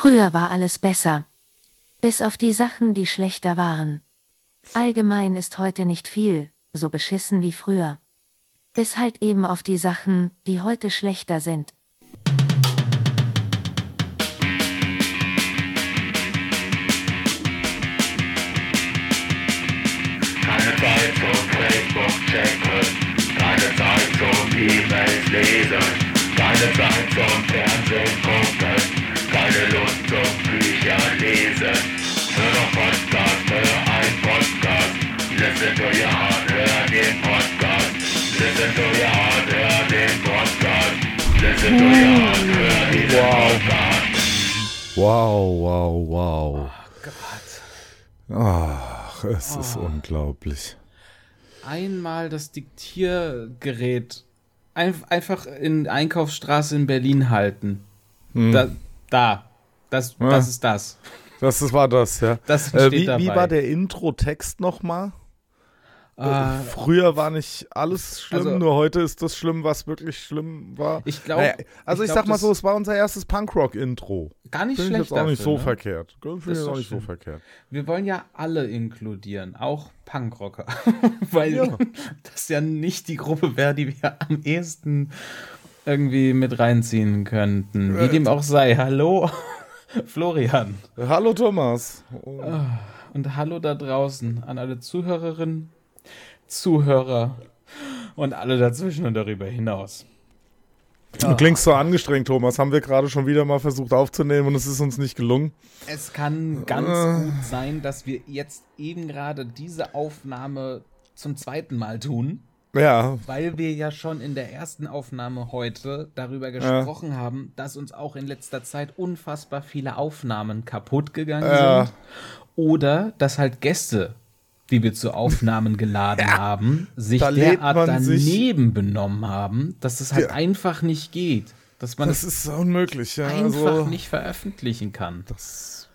Früher war alles besser. Bis auf die Sachen, die schlechter waren. Allgemein ist heute nicht viel, so beschissen wie früher. Bis halt eben auf die Sachen, die heute schlechter sind. Keine Zeit zum Facebook checken, keine Zeit zum E-Mails lesen, keine Zeit zum Fernsehen gucken, keine Lust zum Bücher lesen. Hör doch Podcast, hör ein Podcast, listen to your heart, hör den Podcast, listen to your heart, hör den Podcast, listen to your heart, hör diesen Podcast. Wow, wow, wow. Gott. Ach, es ist unglaublich. Einmal das Diktiergerät ein, einfach in Einkaufsstraße in Berlin halten. Da, da. Das, Ja. das ist das. Das, das war das, ja. Das Äh, wie, wie war der Intro-Text nochmal? Ah, Früher war nicht alles schlimm, Also- nur heute ist das schlimm, was wirklich schlimm war. Ich glaub- Naja, also ich ich, glaub, sag mal so, es war unser erstes Punkrock-Intro. gar nicht Finde ich schlecht jetzt auch nicht dafür, so ne? verkehrt. Finde ich ist auch nicht so schön. verkehrt. Wir wollen ja alle inkludieren, auch Punkrocker. Weil Ja. das ja nicht die Gruppe wäre, die wir am ehesten irgendwie mit reinziehen könnten. Wie Äh. dem auch sei. Hallo, Florian. Hallo Thomas. Und hallo da draußen an alle Zuhörerinnen, Zuhörer und alle dazwischen und darüber hinaus. Du klingst so angestrengt, Thomas. Haben wir gerade schon wieder mal versucht aufzunehmen und es ist uns nicht gelungen. Es kann ganz Äh. gut sein, dass wir jetzt eben gerade diese Aufnahme zum zweiten Mal tun. Ja, Weil wir ja schon in der ersten Aufnahme heute darüber gesprochen haben, dass uns auch in letzter Zeit unfassbar viele Aufnahmen kaputt gegangen Ja. sind. Oder dass halt Gäste, die wir zu Aufnahmen geladen haben, sich Da derart man sich- daneben benommen haben, dass es halt Ja. einfach nicht geht. Dass man das ist unmöglich. Ja. einfach also, nicht veröffentlichen kann. Das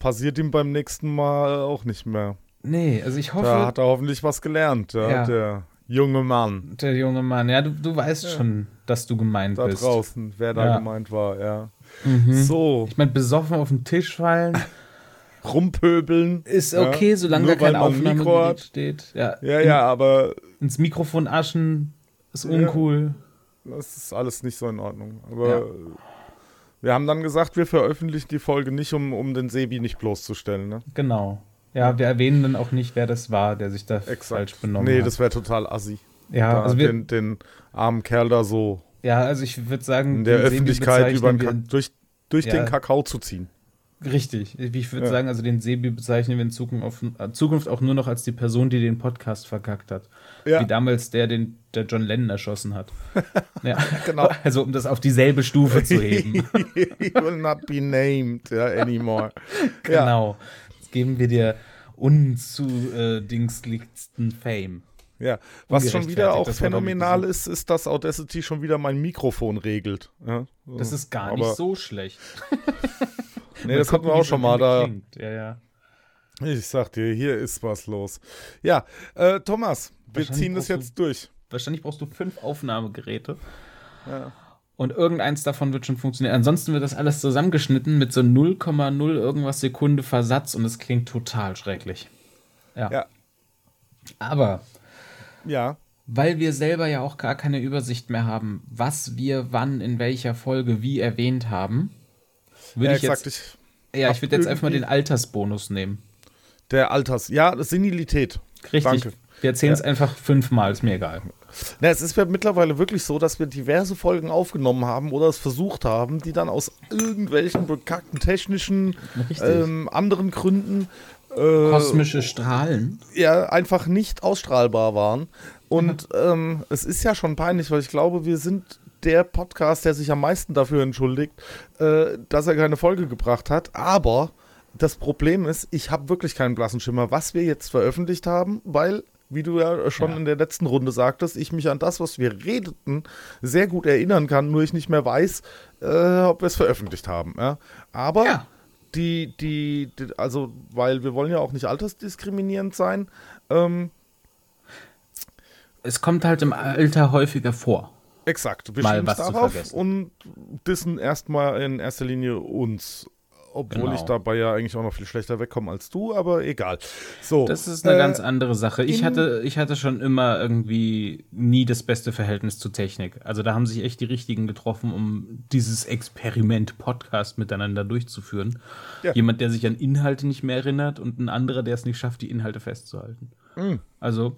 passiert ihm beim nächsten Mal auch nicht mehr. Nee, also ich hoffe, Da hat er hoffentlich was gelernt, ja, Ja. der junge Mann der junge Mann, ja, du, du weißt schon, dass du gemeint da bist. draußen, wer da Ja. gemeint war, ja. Mhm. So, Ich meine, besoffen auf den Tisch fallen rumpöbeln. ist ja. okay, solange Nur da kein Aufnahmegerät steht. Ja, Ja, ja, aber ins Mikrofon aschen ist Ja. uncool. das ist alles nicht so in Ordnung. Aber Ja. wir haben dann gesagt, wir veröffentlichen die Folge nicht, um, um den Sebi nicht bloßzustellen. Ne? Genau. Ja, wir erwähnen dann auch nicht, wer das war, der sich da falsch benommen nee, hat. das wäre total assi. ja, da also wir, den, den armen Kerl da so ja, also ich würde sagen, in der Öffentlichkeit über Ka durch, durch Ja. den Kakao zu ziehen. wir, Richtig. Ich würde Ja. sagen, also den Sebi bezeichnen wir in Zukunft, auf, äh, Zukunft auch nur noch als die Person, die den Podcast verkackt hat. Ja. Wie damals der, den der John Lennon erschossen hat. ja, Genau. Also um das auf dieselbe Stufe zu heben. He will not be named ja, anymore. Genau. Geben wir dir unzudingslichsten Fame. Ja, was schon wieder auch phänomenal ist, ist, dass Audacity schon wieder mein Mikrofon regelt. Ja, so. Das ist gar Aber- nicht so schlecht. Nee, das hatten wir auch schon mal da. Ja, ja. Ich sag dir, hier ist was los. Ja, äh, Thomas, wir ziehen das jetzt durch. Wahrscheinlich brauchst du fünf Aufnahmegeräte. Ja. Und irgendeins davon wird schon funktionieren. Ansonsten wird das alles zusammengeschnitten mit so 0,0 irgendwas Sekunde Versatz und es klingt total schrecklich. Ja. Ja. Aber Ja, weil wir selber ja auch gar keine Übersicht mehr haben, was wir wann in welcher Folge wie erwähnt haben, würde ja ich jetzt, Ich, ja, ich würde jetzt einfach mal den Altersbonus nehmen. der Alters. Ja, das Senilität. Richtig. Danke. Wir erzählen es einfach fünfmal, ist mir egal. Na, es ist ja mittlerweile wirklich so, dass wir diverse Folgen aufgenommen haben oder es versucht haben, die dann aus irgendwelchen bekackten technischen, ähm, anderen Gründen äh, Kosmische Strahlen. ja einfach nicht ausstrahlbar waren. Und ähm, es ist ja schon peinlich, weil ich glaube, wir sind der Podcast, der sich am meisten dafür entschuldigt, äh, dass er keine Folge gebracht hat. Aber das Problem ist, ich habe wirklich keinen blassen Schimmer, was wir jetzt veröffentlicht haben, weil, wie du ja schon Ja. in der letzten Runde sagtest, ich mich an das, was wir redeten, sehr gut erinnern kann, nur ich nicht mehr weiß, äh, ob wir es veröffentlicht haben. Ja? Aber Ja. die, die, die, also, weil wir wollen ja auch nicht altersdiskriminierend sein, ähm, Es kommt halt im Alter häufiger vor. exakt, wir Mal was zu darauf vergessen. und dissen erstmal in erster Linie uns Obwohl Genau. ich dabei ja eigentlich auch noch viel schlechter wegkomme als du, aber egal. So, Das ist eine äh, ganz andere Sache. Ich hatte, ich hatte schon immer irgendwie nie das beste Verhältnis zur Technik. Also da haben sich echt die Richtigen getroffen, um dieses Experiment Podcast miteinander durchzuführen. Ja. Jemand, der sich an Inhalte nicht mehr erinnert und ein anderer, der es nicht schafft, die Inhalte festzuhalten. Mhm. Also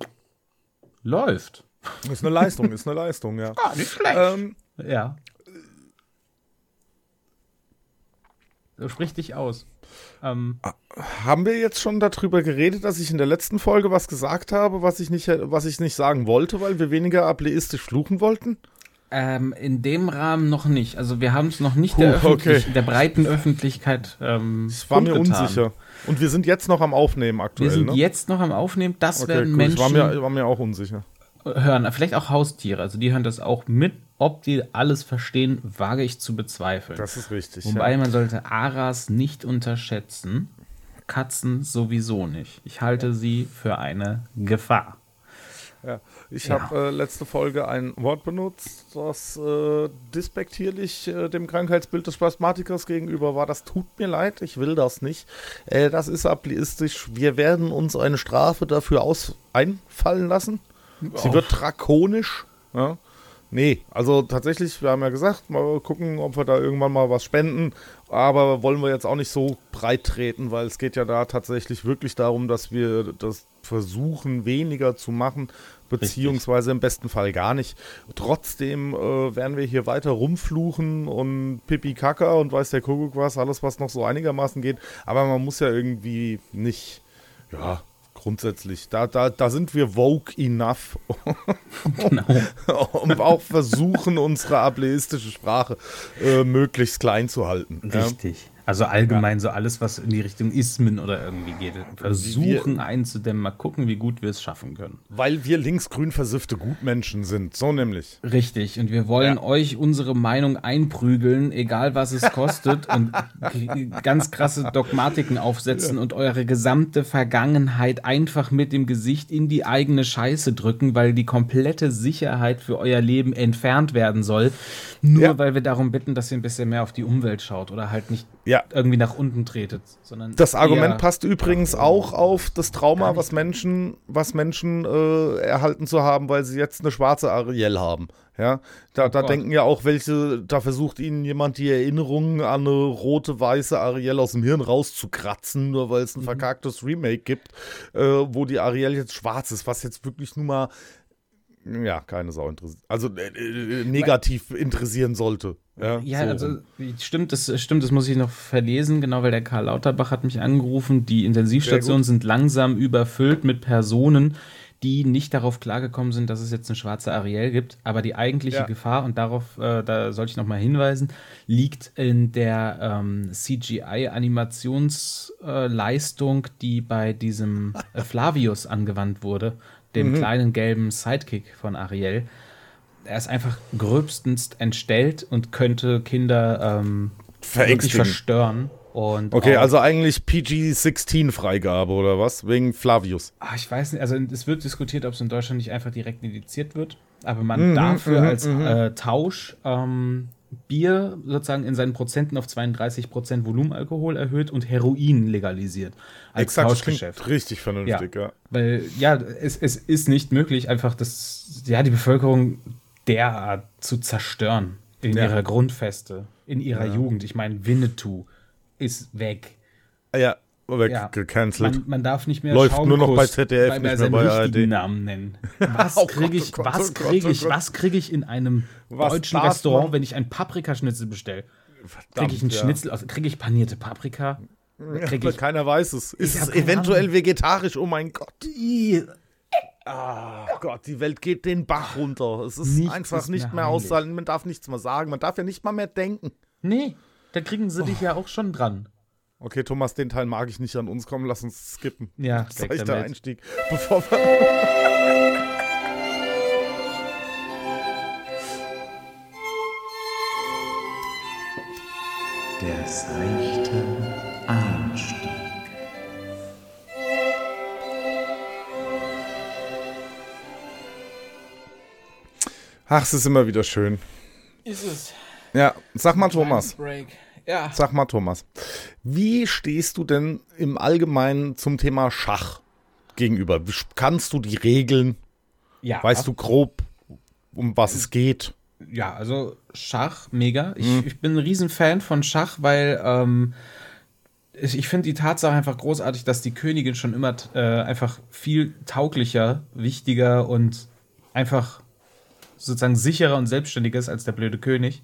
läuft. Ist eine Leistung, ist eine Leistung, ja. Ah, nicht schlecht. Ähm, ja. So sprich dich aus. Ähm, haben wir jetzt schon darüber geredet, dass ich in der letzten Folge was gesagt habe, was ich nicht, was ich nicht sagen wollte, weil wir weniger ableistisch fluchen wollten? Ähm, in dem Rahmen noch nicht. Also wir haben es noch nicht Puh, der, okay. der breiten Öffentlichkeit ähm, Ich war mir kundgetan. unsicher. Und wir sind jetzt noch am Aufnehmen aktuell, Wir sind ne? jetzt noch am Aufnehmen. Das Okay, werden gut. Menschen Ich war mir, war mir auch unsicher. Hören. Vielleicht auch Haustiere. Also die hören das auch mit. Ob die alles verstehen, wage ich zu bezweifeln. Das ist richtig. Wobei ja. man sollte Aras nicht unterschätzen. Katzen sowieso nicht. Ich halte sie für eine Gefahr. Ja. Ich Ja. habe äh, letzte Folge ein Wort benutzt, das äh, despektierlich äh, dem Krankheitsbild des Spasmatikers gegenüber war. Das tut mir leid, ich will das nicht. Äh, das ist ableistisch. Wir werden uns eine Strafe dafür aus einfallen lassen. Sie wird drakonisch. Ja. Nee, also tatsächlich, wir haben ja gesagt, mal gucken, ob wir da irgendwann mal was spenden. Aber wollen wir jetzt auch nicht so breit treten, weil es geht ja da tatsächlich wirklich darum, dass wir das versuchen, weniger zu machen, beziehungsweise im besten Fall gar nicht. Trotzdem äh, werden wir hier weiter rumfluchen und Pipi Kaka und weiß der Kuckuck was, alles, was noch so einigermaßen geht. Aber man muss ja irgendwie nicht, ja, grundsätzlich, da, da, da sind wir woke enough, Genau. um auch versuchen, unsere ableistische Sprache äh, möglichst klein zu halten. Richtig. Also allgemein so alles, was in die Richtung Ismen oder irgendwie geht. Versuchen einzudämmen, mal gucken, wie gut wir es schaffen können. Weil wir linksgrün versiffte Gutmenschen sind, so nämlich. Richtig. Und wir wollen euch unsere Meinung einprügeln, egal was es kostet, und ganz krasse Dogmatiken aufsetzen und eure gesamte Vergangenheit einfach mit dem Gesicht in die eigene Scheiße drücken, weil die komplette Sicherheit für euer Leben entfernt werden soll. Nur Ja. weil wir darum bitten, dass ihr ein bisschen mehr auf die Umwelt schaut oder halt nicht Ja. irgendwie nach unten tretet, sondern Das Argument passt übrigens auch auf das Trauma, was Menschen, was Menschen äh, erhalten zu haben, weil sie jetzt eine schwarze Ariel haben. Ja, da, da Gott. denken ja auch welche, da versucht ihnen jemand die Erinnerungen an eine rote, weiße Ariel aus dem Hirn rauszukratzen, nur weil es ein verkacktes Remake gibt, äh, wo die Ariel jetzt schwarz ist, was jetzt wirklich nur mal, ja, keine Sau interessiert, also äh, äh, negativ interessieren sollte. Ja, Ja, so. also stimmt, das stimmt, das muss ich noch verlesen, genau, weil der Karl Lauterbach hat mich angerufen. Die Intensivstationen sind langsam überfüllt mit Personen, die nicht darauf klargekommen sind, dass es jetzt eine schwarze Ariel gibt. Aber die eigentliche Ja. Gefahr, und darauf, äh, da sollte ich noch mal hinweisen, liegt in der ähm, CGI-Animationsleistung, die bei diesem äh, Flavius angewandt wurde, dem kleinen gelben Sidekick von Ariel er ist einfach gröbstens entstellt und könnte Kinder ähm, wirklich verstören. Und Okay, also eigentlich PG-16-Freigabe oder was? Wegen Flavius. Ah, ich weiß nicht, also es wird diskutiert, ob es in Deutschland nicht einfach direkt indiziert wird, aber man dafür als äh, Tausch ähm, Bier sozusagen in seinen Prozenten auf 32 Prozent Volumenalkohol erhöht und Heroin legalisiert als Exakt, Tauschgeschäft. richtig vernünftig, ja. Weil, ja, es, es ist nicht möglich, einfach das, ja, die Bevölkerung derart zu zerstören in Ja. ihrer Grundfeste, in ihrer Jugend. Ich meine, Winnetou ist weg. Ja, weg, Ja. gecancelt. Man, man darf nicht mehr Läuft nur noch bei ZDF, bei, nicht mehr bei ARD. Namen nennen. Was Oh kriege ich, oh Gott, was oh Gott, kriege oh ich, Gott. was kriege ich in einem Was deutschen Restaurant, man? wenn ich einen Paprikaschnitzel bestelle? Kriege ich einen ja. Schnitzel aus, kriege ich panierte Paprika? Kriege Aber ich keiner weiß es. Ist es eventuell Ahnung. vegetarisch? Oh mein Gott. Ah, Gott, die Welt geht den Bach runter. Es ist Nichts einfach ist nicht mehr mehr heilig. auszuhalten. Man darf nichts mehr sagen. Man darf ja nicht mal mehr denken. Nee, da kriegen sie dich ja auch schon dran. Okay, Thomas, den Teil mag ich nicht an uns kommen. Lass uns skippen. Ja, Das ist weg echt der damit. Einstieg. Bevor wir. Der seichte Einstieg. Ach, es ist immer wieder schön. Ist es. Ja, sag mal, Thomas. Break. Ja. Sag mal, Thomas, wie stehst du denn im Allgemeinen zum Thema Schach gegenüber? Kannst du die Regeln? Ja, Weißt du grob, um was es geht? Ja, also Schach, mega. Ich, Mhm. ich bin ein Riesenfan von Schach, weil ähm, ich, ich finde die Tatsache einfach großartig, dass die Königin schon immer äh, einfach viel tauglicher, wichtiger und einfach sozusagen sicherer und selbstständiger ist als der blöde König.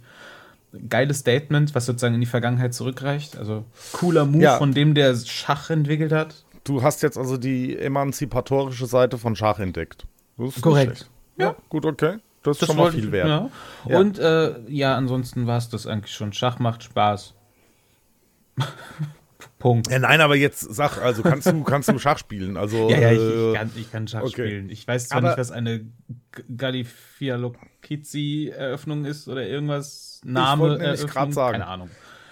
Geiles Statement, was sozusagen in die Vergangenheit zurückreicht. Also cooler Move Ja. von dem, der Schach entwickelt hat. Du hast jetzt also die emanzipatorische Seite von Schach entdeckt. Das ist Korrekt. schlecht. Ja, gut, okay. Das ist schon mal viel wert. Ja. Ja. Und äh, ja, ansonsten war es das eigentlich schon. Schach macht Spaß. Punkt. Ja, nein, aber jetzt sag, also kannst du, kannst du Schach spielen? Also, Ja, ja, ich, äh, ich, kann, ich kann Schach okay. spielen. Ich weiß zwar Aber- nicht, was eine G- Gallifialokizi-Eröffnung ist oder irgendwas. Name. Eröffnung, grad sagen. Keine Ahnung.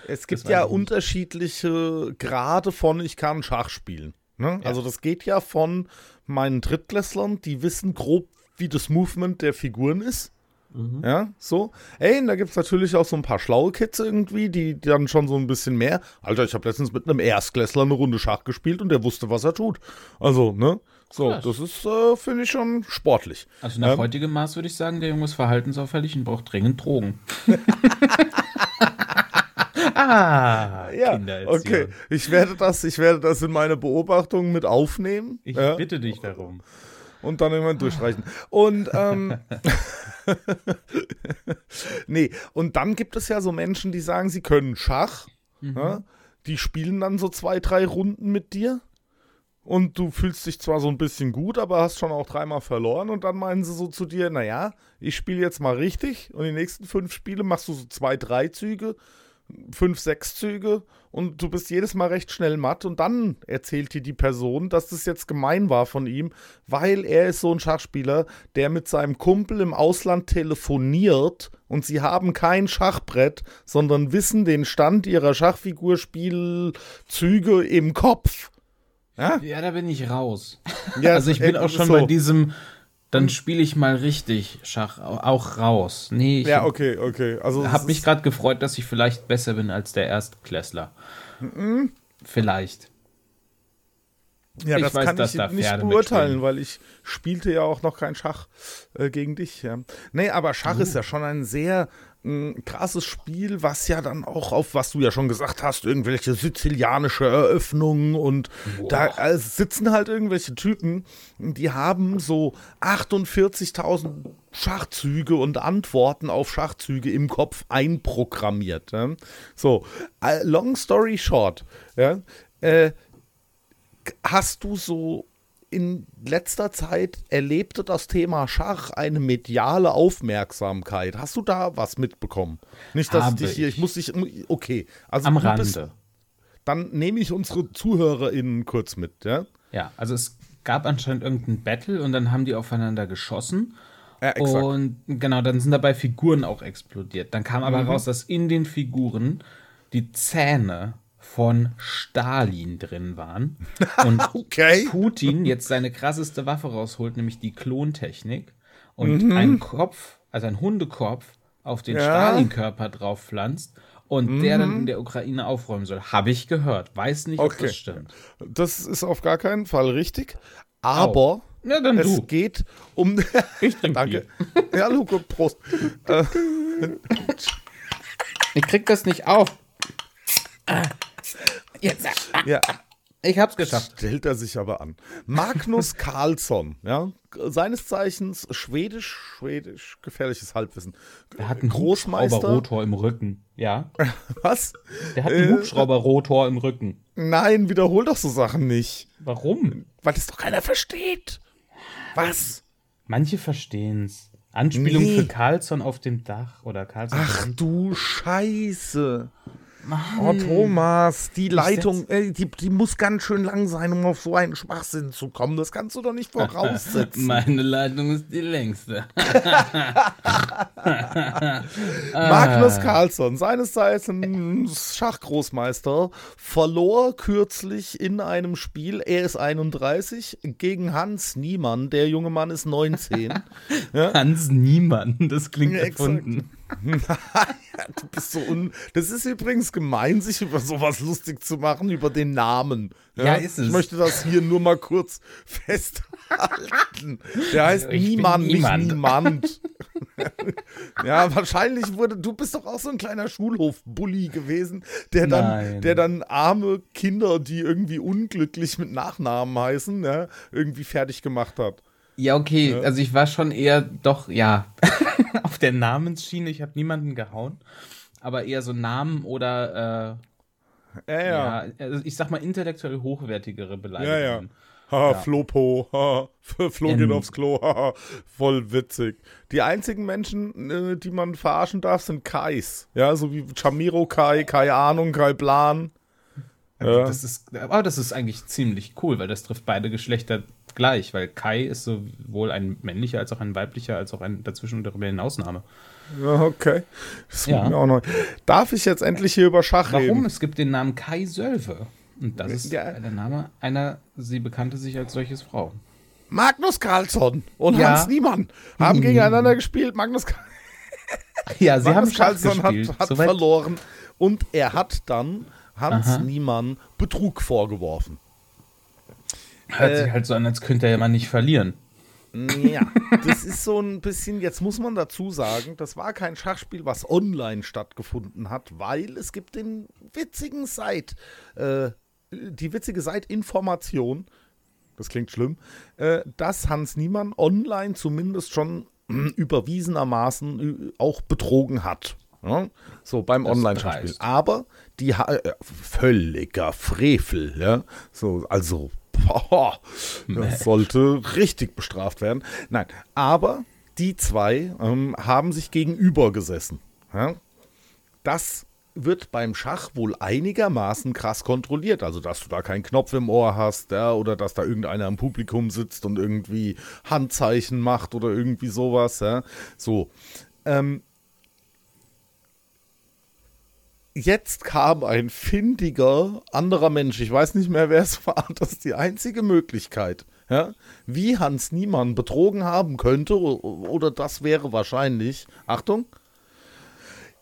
Es gibt Das ja ich unterschiedliche Grade von ich kann Schach spielen. Ne? Also das geht ja von meinen Drittklässlern, die wissen grob, wie das Movement der Figuren ist. Mhm. Ja, so. Ey, und da gibt es natürlich auch so ein paar schlaue Kids irgendwie, die dann schon so ein bisschen mehr. Alter, ich habe letztens mit einem Erstklässler eine Runde Schach gespielt und der wusste, was er tut. Also, ne? So, Krass. das ist, äh, finde ich schon sportlich. Also nach Ähm, heutigem Maß würde ich sagen, der Junge ist verhaltensauffällig und braucht dringend Drogen. ah, Ja, okay. Ich werde das, ich werde das in meine Beobachtungen mit aufnehmen. Ich ja? bitte dich darum. und dann irgendwann durchreichen. Und ähm, nee, und dann gibt es ja so Menschen, die sagen, sie können Schach. Ja? Die spielen dann so zwei, drei Runden mit dir. Und du fühlst dich zwar so ein bisschen gut, aber hast schon auch dreimal verloren. Und dann meinen sie so zu dir, naja, ich spiele jetzt mal richtig. Und die nächsten fünf Spiele machst du so zwei, drei Züge, fünf, sechs Züge. Und du bist jedes Mal recht schnell matt. Und dann erzählt dir die Person, dass das jetzt gemein war von ihm, weil er ist so ein Schachspieler, der mit seinem Kumpel im Ausland telefoniert. Und sie haben kein Schachbrett, sondern wissen den Stand ihrer Schachfigurspielzüge im Kopf. Ja? Ja, da bin ich raus. Ja, also ich bin auch das ist schon so. bei diesem, dann spiele ich mal richtig Schach au- auch raus. Nee, ich Ja, okay, okay. Also habe mich gerade gefreut, dass ich vielleicht besser bin als der Erstklässler. Mhm. Vielleicht. Ja, Ich das weiß, kann ich da nicht beurteilen, weil ich spielte ja auch noch kein Schach äh, gegen dich. Ja. Nee, aber Schach Oh. ist ja schon ein sehr mh, krasses Spiel, was ja dann auch auf, was du ja schon gesagt hast, irgendwelche sizilianische Eröffnungen und da äh, sitzen halt irgendwelche Typen, die haben so 48.000 Schachzüge und Antworten auf Schachzüge im Kopf einprogrammiert. Ja. So, äh, long story short, ja, äh, hast du so in letzter Zeit erlebte das Thema Schach eine mediale Aufmerksamkeit? Hast du da was mitbekommen? Nicht, dass ich Habe dich hier, ich ich. muss dich, okay. Also Am du bist- Rande. dann nehme ich unsere ZuhörerInnen kurz mit, ja? Ja, also es gab anscheinend irgendein Battle und dann haben die aufeinander geschossen. Ja, exakt. Und genau, dann sind dabei Figuren auch explodiert. Dann kam Mhm. aber raus, dass in den Figuren die Zähne von Stalin drin waren. Und Okay. Putin jetzt seine krasseste Waffe rausholt, nämlich die Klontechnik. Und Mhm. einen Kopf, also einen Hundekopf, auf den Ja. Stalin-Körper drauf pflanzt und der dann in der Ukraine aufräumen soll. Habe ich gehört. Weiß nicht, ob Okay. das stimmt. Das ist auf gar keinen Fall richtig. Aber Na, dann es du. geht um. Ich trinke Danke. Ja, Luke, Prost. Ich krieg das nicht auf. Jetzt. ja, Ich hab's geschafft. stellt er sich aber an. Magnus Carlsson, ja, seines Zeichens schwedisch, schwedisch, gefährliches Halbwissen. Der hat einen Großmeister. Hubschrauber-Rotor im Rücken. Ja. Was? Der hat einen Äh. Hubschrauber-Rotor im Rücken. Nein, wiederhol doch so Sachen nicht. Warum? Weil das doch keiner versteht. Was? Manche verstehen's. Anspielung Nee. für Carlson auf dem Dach oder Carlson. Ach du Scheiße. Oh, Thomas, die Leitung, äh, die, die muss ganz schön lang sein, um auf so einen Schwachsinn zu kommen. Das kannst du doch nicht voraussetzen. Meine Leitung ist die längste. Magnus Carlsson, seines Zeichens Schachgroßmeister, verlor kürzlich in einem Spiel, er ist 31, gegen Hans Niemann. Der junge Mann ist 19. Hans Niemann, das klingt Ja, exakt. Du bist so un. Das ist übrigens gemein, sich über sowas lustig zu machen, über den Namen. Ja, ist es. Ich möchte das hier nur mal kurz festhalten. Der heißt Ich Niemand, niemand. nicht Niemand. ja, wahrscheinlich wurde. Du bist doch auch so ein kleiner Schulhof-Bully gewesen, der dann, Nein. der dann arme Kinder, die irgendwie unglücklich mit Nachnamen heißen, ja, irgendwie fertig gemacht hat. Ja, okay, also ich war schon eher doch, ja, auf der Namensschiene. Ich habe niemanden gehauen, aber eher so Namen oder, Ja, äh, ja. ja, also ich sag mal intellektuell hochwertigere Ja, Beleidigungen. ja. Haha, Flopo, haha, Flo geht Ähm. aufs Klo, haha, voll witzig. Die einzigen Menschen, äh, die man verarschen darf, sind Kais. Ja, so wie Chamiro Kai, Kai Ahnung, Kai Plan. Also Ja. Das ist, aber das ist eigentlich ziemlich cool, weil das trifft beide Geschlechter gleich, weil Kai ist sowohl ein männlicher als auch ein weiblicher, als auch ein dazwischen und darüber hinaus Name. Ja, okay. Das Ja. mir auch neu. Darf ich jetzt endlich hier über Schach Warum? reden? Es gibt den Namen Kai Sölve. Und das ist Ja. der Name einer, sie bekannte sich als solches Frau. Magnus Carlsson und Ja. Hans Niemann haben gegeneinander gespielt. Magnus, Carl- Ja, sie haben Magnus Schach Carlsson hat, hat verloren und er hat dann Hans Aha. Niemann Betrug vorgeworfen. Hört Äh, sich halt so an, als könnte er ja mal nicht verlieren. Ja, das ist so ein bisschen, jetzt muss man dazu sagen, das war kein Schachspiel, was online stattgefunden hat, weil es gibt den witzigen Site, äh, die witzige Site Information, das klingt schlimm, äh, dass Hans Niemann online zumindest schon äh, überwiesenermaßen äh, auch betrogen hat. Ja? So beim Online-Schachspiel. Aber die ha äh, völliger Frevel, ja. So, also, das sollte richtig bestraft werden. Nein, aber die zwei ähm, haben sich gegenüber gesessen. Ja? Das wird beim Schach wohl einigermaßen krass kontrolliert. Also, dass du da keinen Knopf im Ohr hast, ja, oder dass da irgendeiner im Publikum sitzt und irgendwie Handzeichen macht oder irgendwie sowas, ja. So. Ähm, jetzt kam ein findiger anderer Mensch, ich weiß nicht mehr, wer es war, das ist die einzige Möglichkeit, ja, wie Hans Niemann betrogen haben könnte, oder das wäre wahrscheinlich, Achtung,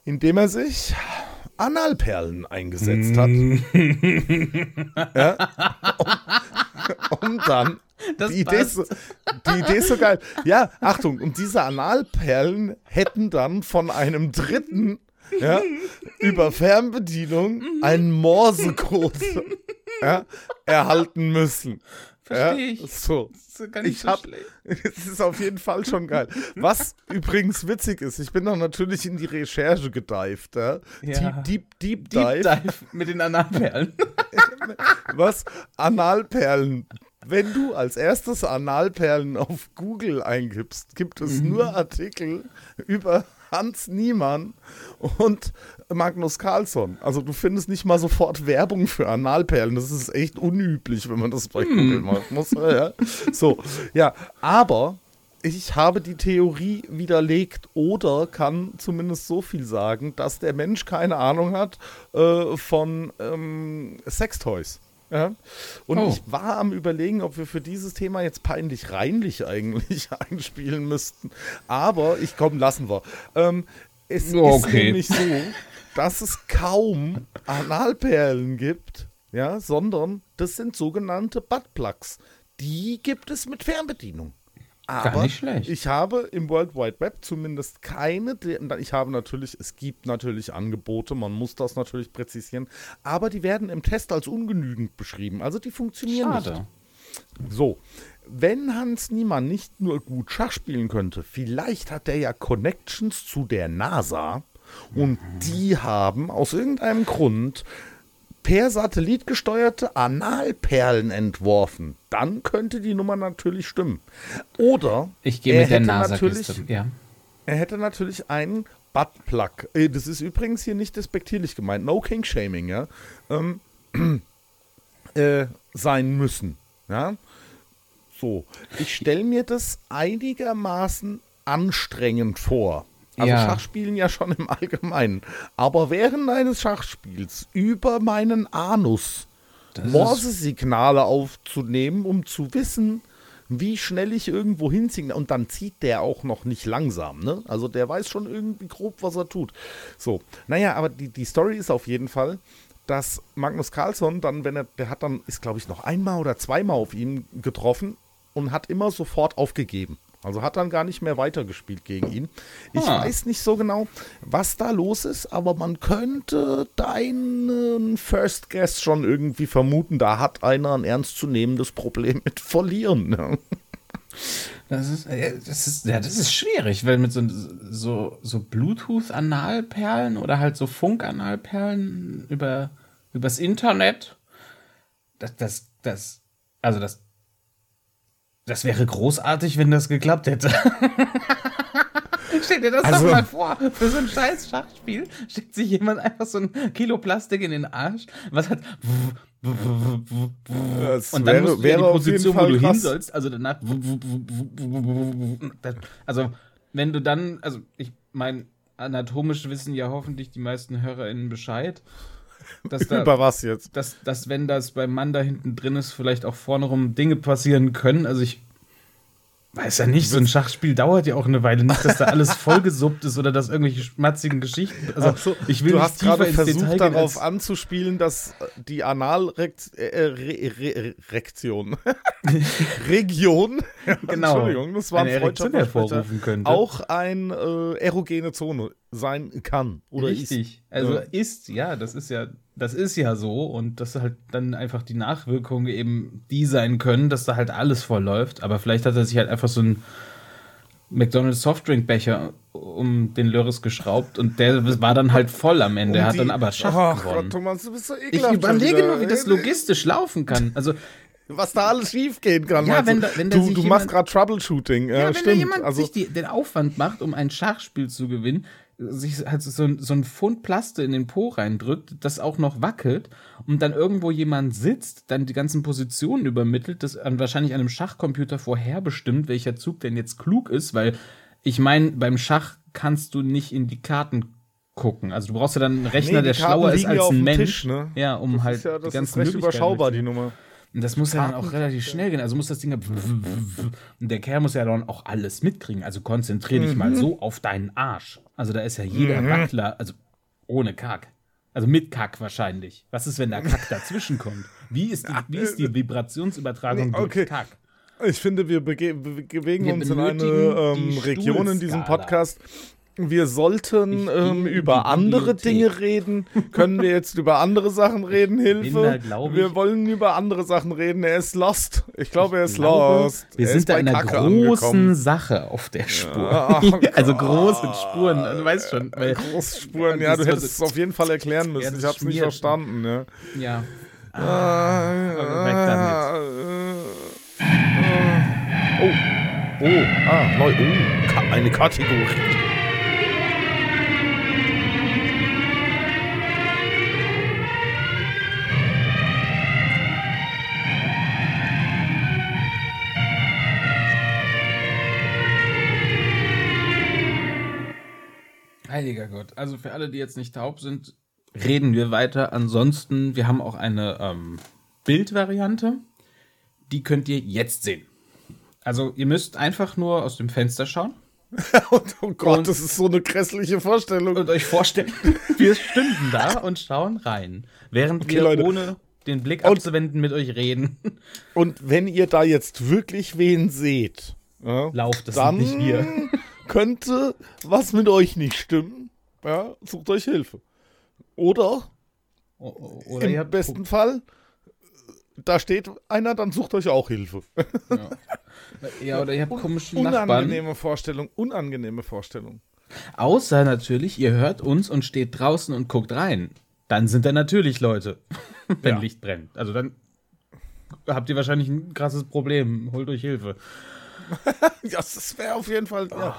indem er sich Analperlen eingesetzt hat. ja, um, um dann Das die Idee, ist die Idee ist so geil. Ja, Achtung, und diese Analperlen hätten dann von einem Dritten ja, über Fernbedienung einen Morsecode ja, erhalten müssen. Verstehe ja, ich. So. Das ist gar nicht Ich so hab, schlecht. es ist auf jeden Fall schon geil. Was übrigens witzig ist, ich bin dann natürlich in die Recherche gedived. Ja? Ja. Deep, deep, deep Deep Dive. Dive mit den Analperlen. Was? Analperlen. Wenn du als erstes Analperlen auf Google eingibst, gibt es Mhm. nur Artikel über Hans Niemann und Magnus Carlsson. Also du findest nicht mal sofort Werbung für Analperlen. Das ist echt unüblich, wenn man das bei Mhm. Google machen muss. Ja. So, ja, aber ich habe die Theorie widerlegt oder kann zumindest so viel sagen, dass der Mensch keine Ahnung hat äh, von ähm, Sextoys. Ja? Und Oh. ich war am überlegen, ob wir für dieses Thema jetzt peinlich reinlich eigentlich einspielen müssten. Aber ich komm, lassen wir. Ähm, es ist Okay. nämlich so, dass es kaum Analperlen gibt, ja, sondern das sind sogenannte Buttplugs. Die gibt es mit Fernbedienung. Aber nicht schlecht. ich habe im World Wide Web zumindest keine, ich habe natürlich, es gibt natürlich Angebote, man muss das natürlich präzisieren, aber die werden im Test als ungenügend beschrieben. Also die funktionieren Schade. nicht. So, wenn Hans Niemann nicht nur gut Schach spielen könnte, vielleicht hat er ja Connections zu der NASA und die haben aus irgendeinem Grund per Satellit gesteuerte Analperlen entworfen. Dann könnte die Nummer natürlich stimmen. Oder Ich gehe er mit der hätte NASA-Kiste. natürlich- Ja. er hätte natürlich einen Buttplug. Äh, Das ist übrigens hier nicht despektierlich gemeint. No King Shaming, ja. Ähm, äh, sein müssen. Ja. So. Ich stelle mir das einigermaßen anstrengend vor. Also Ja. Schachspielen ja schon im Allgemeinen. Aber während eines Schachspiels über meinen Anus Morsesignale aufzunehmen, um zu wissen, wie schnell ich irgendwo hinziehen. Und dann zieht der auch noch nicht langsam, ne? Also der weiß schon irgendwie grob, was er tut. So, naja, aber die, die Story ist auf jeden Fall, dass Magnus Carlsson dann, wenn er, der hat dann, ist glaube ich noch einmal oder zweimal auf ihn getroffen und hat immer sofort aufgegeben. Also hat dann gar nicht mehr weitergespielt gegen ihn. Ich Ah. weiß nicht so genau, was da los ist, aber man könnte deinen First Guest schon irgendwie vermuten, da hat einer ein ernstzunehmendes Problem mit Verlieren. Ne? Das ist, äh, das ist, ja, das ist schwierig, weil mit so, so, so Bluetooth-Analperlen oder halt so Funk-Analperlen über, übers Internet, das, das, das, also das, das wäre großartig, wenn das geklappt hätte. Stell dir das Also- doch mal vor, für so ein scheiß Schachspiel steckt sich jemand einfach so ein Kilo Plastik in den Arsch, was hat Das und dann wäre- musst du ja wäre die Position, wo du hin krass. sollst, also danach. Also, wenn du dann, also ich meine, anatomisch wissen ja hoffentlich die meisten HörerInnen Bescheid, dass da, Über was jetzt? dass, dass wenn das beim Mann da hinten drin ist, vielleicht auch vorne rum Dinge passieren können. Also ich weiß ja nicht, so ein Schachspiel dauert ja auch eine Weile. Nicht, dass da alles vollgesuppt ist oder dass irgendwelche schmatzigen Geschichten. Also so, ich will du nicht hast gerade versucht Detail darauf anzuspielen, dass die Analrektion, äh, Re Re Rektion. Region, Genau. Entschuldigung, das war ein Versprecher, hervorrufen könnte. auch eine äh, erogene Zone sein kann oder Richtig. ist. Also Ja. ist, ja, das ist ja, das ist ja so und dass halt dann einfach die Nachwirkungen eben die sein können, dass da halt alles vollläuft. Aber vielleicht hat er sich halt einfach so ein McDonald's Softdrinkbecher um den Lörres geschraubt und der war dann halt voll am Ende. er hat dann aber Schach Ach gewonnen. Gott, Thomas, du bist so ich ekelhaft. schon überlege nur, wie das logistisch laufen kann. Also, Was da alles schief gehen kann. Ja, wenn du? da- wenn da du, du jemand- machst gerade Troubleshooting. Ja, ja, wenn stimmt. da jemand also, sich die, den Aufwand macht, um ein Schachspiel zu gewinnen, sich halt so, ein- so ein Pfund Plaste in den Po reindrückt, das auch noch wackelt und dann irgendwo jemand sitzt, dann die ganzen Positionen übermittelt, das an wahrscheinlich einem Schachcomputer vorherbestimmt, welcher Zug denn jetzt klug ist, weil ich meine, beim Schach kannst du nicht in die Karten gucken. Also du brauchst ja dann einen Rechner, Nee, die der Karten schlauer ist als ein Mensch. Tisch, ne? Ja, um das halt ist ja, die das ganzen ist recht überschaubar, die. Nummer. Und das muss ja dann auch relativ schnell gehen. Also muss das Ding ja. Und der Kerl muss ja dann auch alles mitkriegen. Also konzentrier dich Mhm. mal so auf deinen Arsch. Also da ist ja jeder Wackler, also ohne Kack. Also mit Kack wahrscheinlich. Was ist, wenn da Kack dazwischen kommt? Wie ist die, wie ist die Vibrationsübertragung Nee, okay. durch Kack? Ich finde, wir bewegen uns in eine ähm, Region in diesem. Podcast. Wir sollten ähm, über andere. Dinge reden. Können wir jetzt über andere Sachen reden? Hilfe. da, wir wollen über andere Sachen reden. Er ist lost. Ich glaube, er ist glaube, lost. Wir er sind da bei in einer Kacke großen angekommen. Sache auf der Spur. Ach also große Spuren. Du weißt schon. Weil, Großspuren, Ja, ja, du hättest es auf jeden Fall erklären müssen. ich hab's nicht schmiert. verstanden. Ja. ja. Ah, weg Oh, oh, ah, neu, oh, eine Kategorie. Heiliger Gott. Also für alle, die jetzt nicht taub sind, reden wir weiter. Ansonsten, wir haben auch eine ähm, Bildvariante. Die könnt ihr jetzt sehen. Also ihr müsst einfach nur aus dem Fenster schauen Und, oh Gott, Und- das ist so eine grässliche Vorstellung. und euch vorstellen, wir stünden da und schauen rein. Während Okay, wir Leute. ohne den Blick Und- abzuwenden mit euch reden. Und wenn ihr da jetzt wirklich wen seht, ja, Lauft es dann nicht wir. könnte was mit euch nicht stimmen. Ja, sucht euch Hilfe. Oder Oder im besten Fall, da steht einer, dann sucht euch auch Hilfe. ja, oder ihr habt komische Nachbarn. Unangenehme Vorstellung, unangenehme Vorstellung. Außer natürlich, ihr hört uns und steht draußen und guckt rein. Dann sind da natürlich Leute, wenn Ja. Licht brennt. Also dann habt ihr wahrscheinlich ein krasses Problem. Holt euch Hilfe. Ja, das wäre auf jeden Fall ja,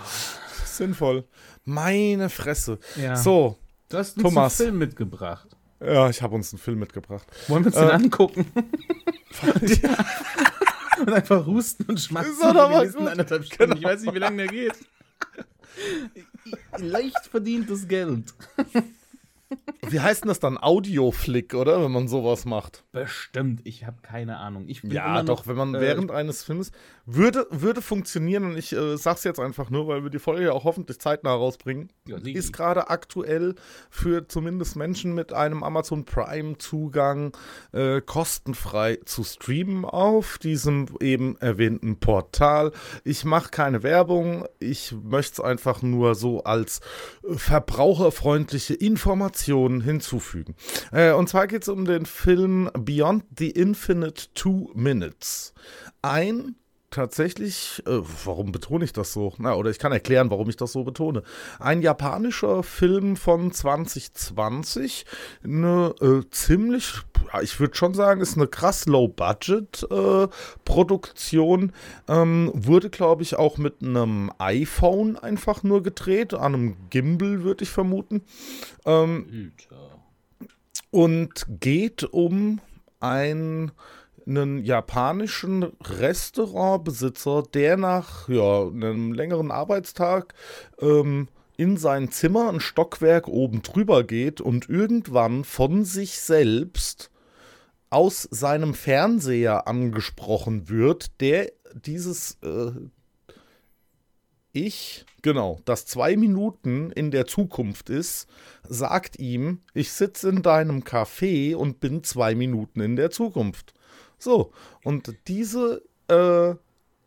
sinnvoll. Meine Fresse. Ja. So, Du hast uns Thomas. einen Film mitgebracht. ja, ich habe uns einen Film mitgebracht. Wollen wir uns Äh. den angucken? und einfach husten und schmatzen Ist doch mal gut. anderthalb Stunden. Ich Genau. weiß nicht, wie lange der geht. Leicht verdientes Geld. Wie heißt denn das dann? Audioflick, oder? Wenn man sowas macht. Bestimmt, ich habe keine Ahnung. Ich Ja, noch, doch, wenn man äh, während eines Films würde, würde funktionieren und ich äh, sag's jetzt einfach nur, weil wir die Folge ja auch hoffentlich zeitnah rausbringen. Ja, ist gerade aktuell für zumindest Menschen mit einem Amazon Prime Zugang äh, kostenfrei zu streamen auf diesem eben erwähnten Portal. Ich mache keine Werbung, ich möchte es einfach nur so als äh, verbraucherfreundliche Informationen hinzufügen. Äh, und zwar geht es um den Film Beyond the Infinite Two Minutes. Ein tatsächlich, äh, warum betone ich das so? Na, oder ich kann erklären, warum ich das so betone. Ein japanischer Film von 2020, eine äh, ziemlich, ich würde schon sagen, ist eine krass Low-Budget-Produktion. ähm, wurde, glaube ich, auch mit einem iPhone einfach nur gedreht, an einem Gimbal, würde ich vermuten. Ähm, und geht um ein, einen japanischen Restaurantbesitzer, der nach ja, einem längeren Arbeitstag ähm, in sein Zimmer ein Stockwerk oben drüber geht und irgendwann von sich selbst aus seinem Fernseher angesprochen wird, der dieses äh, ich, genau, das zwei Minuten in der Zukunft ist, sagt ihm, ich sitze in deinem Café und bin zwei Minuten in der Zukunft. So, und diese äh,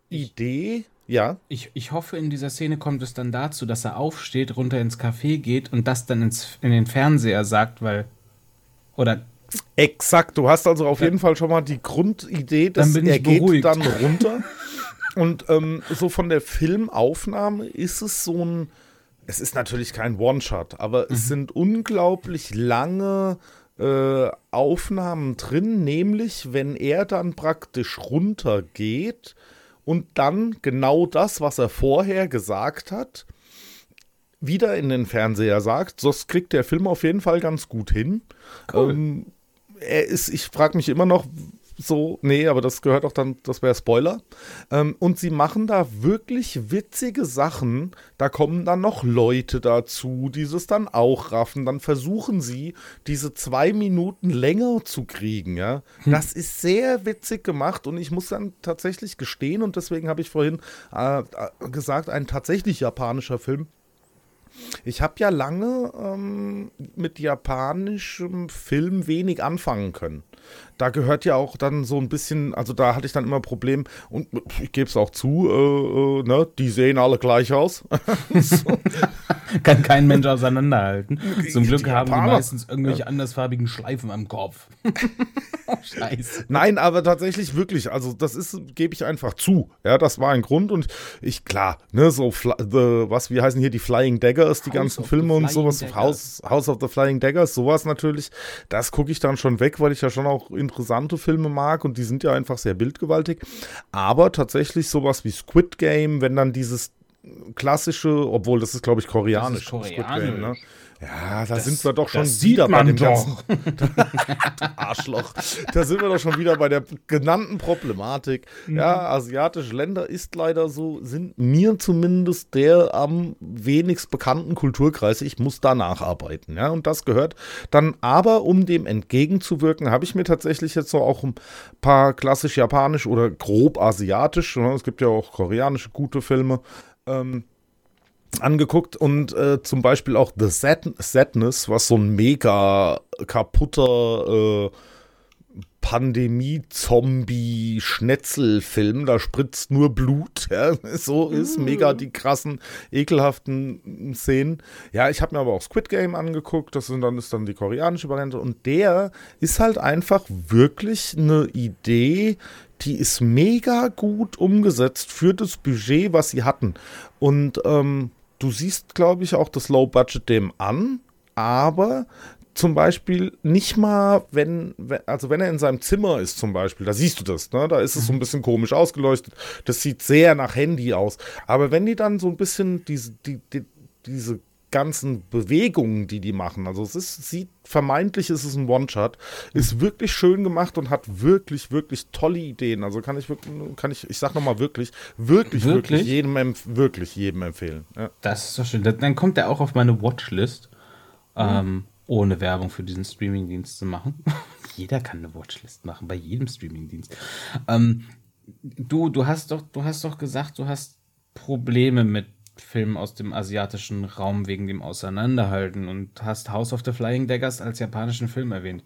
Idee, ja, Ich, ich hoffe, in dieser Szene kommt es dann dazu, dass er aufsteht, runter ins Café geht und das dann ins, in den Fernseher sagt, weil. Oder. exakt. Du hast also auf jeden Fall schon mal die Grundidee, dass er geht beruhigt. dann runter. und ähm, so von der Filmaufnahme ist es so ein, es ist natürlich kein One-Shot, aber es sind unglaublich lange äh, Aufnahmen drin, nämlich wenn er dann praktisch runtergeht und dann genau das, was er vorher gesagt hat, wieder in den Fernseher sagt. Das kriegt der Film auf jeden Fall ganz gut hin. Ähm, er ist, ich frage mich immer noch so, nee, aber das gehört auch dann, das wäre Spoiler. Ähm, und sie machen da wirklich witzige Sachen. Da kommen dann noch Leute dazu, die es dann auch raffen. Dann versuchen sie, diese zwei Minuten länger zu kriegen, ja. Das ist sehr witzig gemacht und ich muss dann tatsächlich gestehen, und deswegen habe ich vorhin äh, äh, gesagt, ein tatsächlich japanischer Film. Ich habe ja lange ähm, mit japanischem Film wenig anfangen können. Da gehört ja auch dann so ein bisschen, also da hatte ich dann immer Problem, und ich gebe es auch zu, äh, äh, ne, die sehen alle gleich aus. so. Kann kein Mensch auseinanderhalten. Zum Glück Die haben die Japaner. meistens irgendwelche andersfarbigen Schleifen am Kopf. scheiße. Nein, aber tatsächlich wirklich, also das ist, gebe ich einfach zu. Ja, das war ein Grund und ich, klar, ne, so, the, was, wie heißen hier die Flying Daggers, die House ganzen Filme und sowas, Daggers. House, House of the Flying Daggers, sowas natürlich, das gucke ich dann schon weg, weil ich ja schon auch interessante Filme mag und die sind ja einfach sehr bildgewaltig. Aber tatsächlich sowas wie Squid Game, wenn dann dieses klassische, obwohl das ist, glaube ich, koreanisch. Squid Game, ne? Ja, da sind wir doch schon das wieder bei dem ganzen Arschloch. Da sind wir doch schon wieder bei der genannten Problematik. Ja, asiatische Länder ist leider so, sind mir zumindest der am wenigst bekannten Kulturkreis. Ich muss da nacharbeiten. Ja, und das gehört dann aber, um dem entgegenzuwirken, habe ich mir tatsächlich jetzt so auch ein paar klassisch japanisch oder grob asiatisch, ne, es gibt ja auch koreanische gute Filme, ähm, angeguckt und äh, zum Beispiel auch The Sad Sadness, was so ein mega kaputter äh, Pandemie-Zombie-Schnetzelfilm, da spritzt nur Blut, ja, so ist mega die krassen, ekelhaften Szenen. Ja, ich habe mir aber auch Squid Game angeguckt, das sind dann, ist dann die koreanische Variante und der ist halt einfach wirklich eine Idee, die ist mega gut umgesetzt für das Budget, was sie hatten. Und ähm, du siehst, glaube ich, auch das Low Budget dem an, aber zum Beispiel nicht mal, wenn, wenn- also wenn er in seinem Zimmer ist zum Beispiel, da siehst du das, ne? Da ist es so ein bisschen komisch ausgeleuchtet. Das sieht sehr nach Handy aus. Aber wenn die dann so ein bisschen diese, die, die, diese ganzen Bewegungen, die die machen, also es ist, sieht, vermeintlich ist es ein One-Shot, ist wirklich schön gemacht und hat wirklich, wirklich tolle Ideen. Also kann ich wirklich, kann ich, ich sag nochmal wirklich, wirklich, wirklich, Wirklich? jedem, wirklich jedem empfehlen. Ja. Das ist doch schön. Dann kommt er auch auf meine Watchlist. Ähm, ohne Werbung für diesen Streamingdienst zu machen. Jeder kann eine Watchlist machen, bei jedem Streamingdienst. Ähm, du, du hast doch, du hast doch gesagt, du hast Probleme mit Filmen aus dem asiatischen Raum wegen dem Auseinanderhalten und hast House of the Flying Daggers als japanischen Film erwähnt.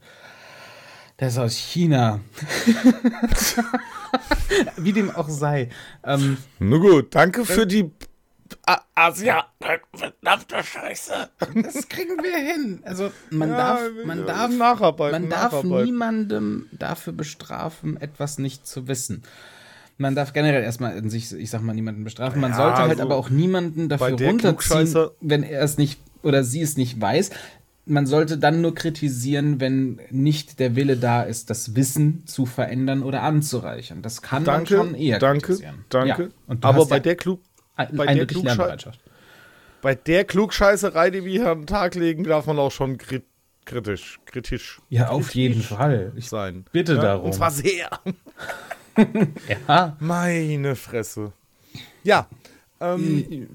Der ist aus China. Wie dem auch sei. Ähm, Nur gut, danke für die Asia. Verdammte Scheiße. das kriegen wir hin. Also man Ja, darf, man darf, nacharbeiten, man darf nacharbeiten. niemandem dafür bestrafen, etwas nicht zu wissen. Man darf generell erstmal in sich, ich sag mal, niemanden bestrafen. Man Ja, sollte halt also aber auch niemanden dafür runterziehen, wenn er es nicht oder sie es nicht weiß. Man sollte dann nur kritisieren, wenn nicht der Wille da ist, das Wissen zu verändern oder anzureichern. Das kann Danke, man schon eher danke, kritisieren. danke. Ja. Aber bei ja der Klug bei der eindeutig Klugschei- Lernbereitschaft. bei der Klugscheißerei, die wir hier den Tag legen, darf man auch schon kri kritisch, kritisch Ja, auf jeden Fall. Ich sein. bitte ja, darum. Und zwar sehr. ja. Meine Fresse. Ja. Ähm,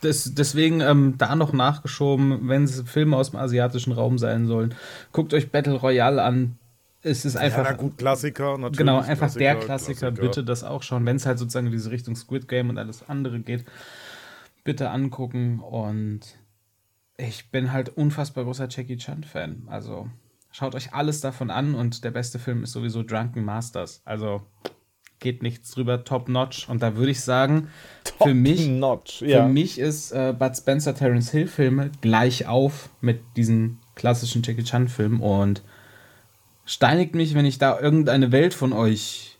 Das, deswegen ähm, da noch nachgeschoben, wenn es Filme aus dem asiatischen Raum sein sollen, guckt euch Battle Royale an. Es ist ja, einfach, na gut, Klassiker, natürlich. genau, einfach der Klassiker, bitte das auch schauen. Wenn es halt sozusagen in diese Richtung Squid Game und alles andere geht, bitte angucken. Und ich bin halt unfassbar großer Jackie Chan-Fan. Also schaut euch alles davon an und der beste Film ist sowieso Drunken Masters. Also geht nichts drüber, top notch. Und da würde ich sagen, für mich Notch, für ja. mich ist äh, Bud Spencer Terence Hill Filme gleich auf mit diesen klassischen Jackie Chan Filmen und steinigt mich, wenn ich da irgendeine Welt von euch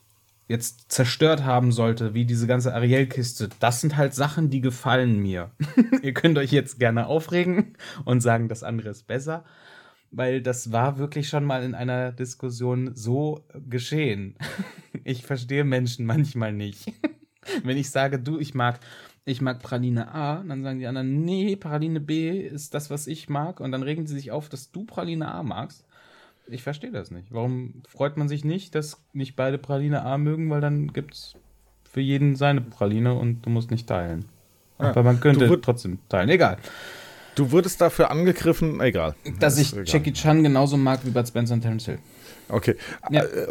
jetzt zerstört haben sollte, wie diese ganze Ariel-Kiste. Das sind halt Sachen, die gefallen mir. Ihr könnt euch jetzt gerne aufregen und sagen, das andere ist besser, weil das war wirklich schon mal in einer Diskussion so geschehen. Ich verstehe Menschen manchmal nicht. Wenn ich sage, du, ich mag, ich mag Praline A, dann sagen die anderen, nee, Praline B ist das, was ich mag. Und dann regen sie sich auf, dass du Praline A magst. Ich verstehe das nicht. Warum freut man sich nicht, dass nicht beide Praline A mögen, weil dann gibt's für jeden seine Praline und du musst nicht teilen. Aber man könnte trotzdem teilen. Egal. Du wurdest dafür angegriffen, egal. Dass ich egal. Jackie Chan genauso mag wie Bud Spencer und Terence Hill. Okay. Ja. Äh,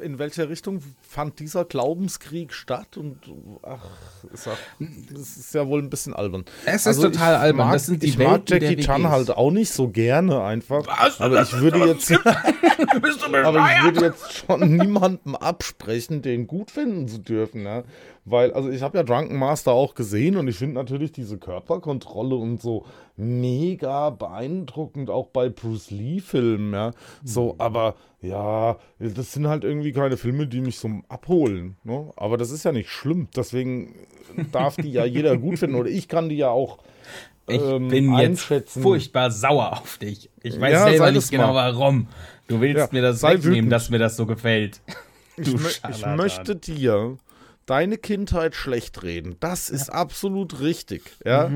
In welcher Richtung fand dieser Glaubenskrieg statt? Und ach, ist das ist ja wohl ein bisschen albern. Also Es ist total albern. Mag, Das sind die ich mag Welten der Jackie Chan WGs. halt auch nicht so gerne einfach. aber ich würde jetzt, aber ich würde jetzt schon niemandem absprechen, den gut finden zu dürfen, ja. Weil, also ich habe ja Drunken Master auch gesehen und ich finde natürlich diese Körperkontrolle und so mega beeindruckend, auch bei Bruce Lee-Filmen, ja. So, aber ja, das sind halt irgendwie keine Filme, die mich so abholen. Ne? Aber das ist ja nicht schlimm. Deswegen darf die ja jeder gut finden oder ich kann die ja auch Ich ähm, bin jetzt furchtbar sauer auf dich. Ich weiß Ja, selber nicht genau mal. warum. Du willst Ja, mir das wegnehmen, wütend. dass mir das so gefällt. Ich, Du ich Scharlatan. möchte dir deine Kindheit schlecht reden. Das ist absolut richtig. Ja?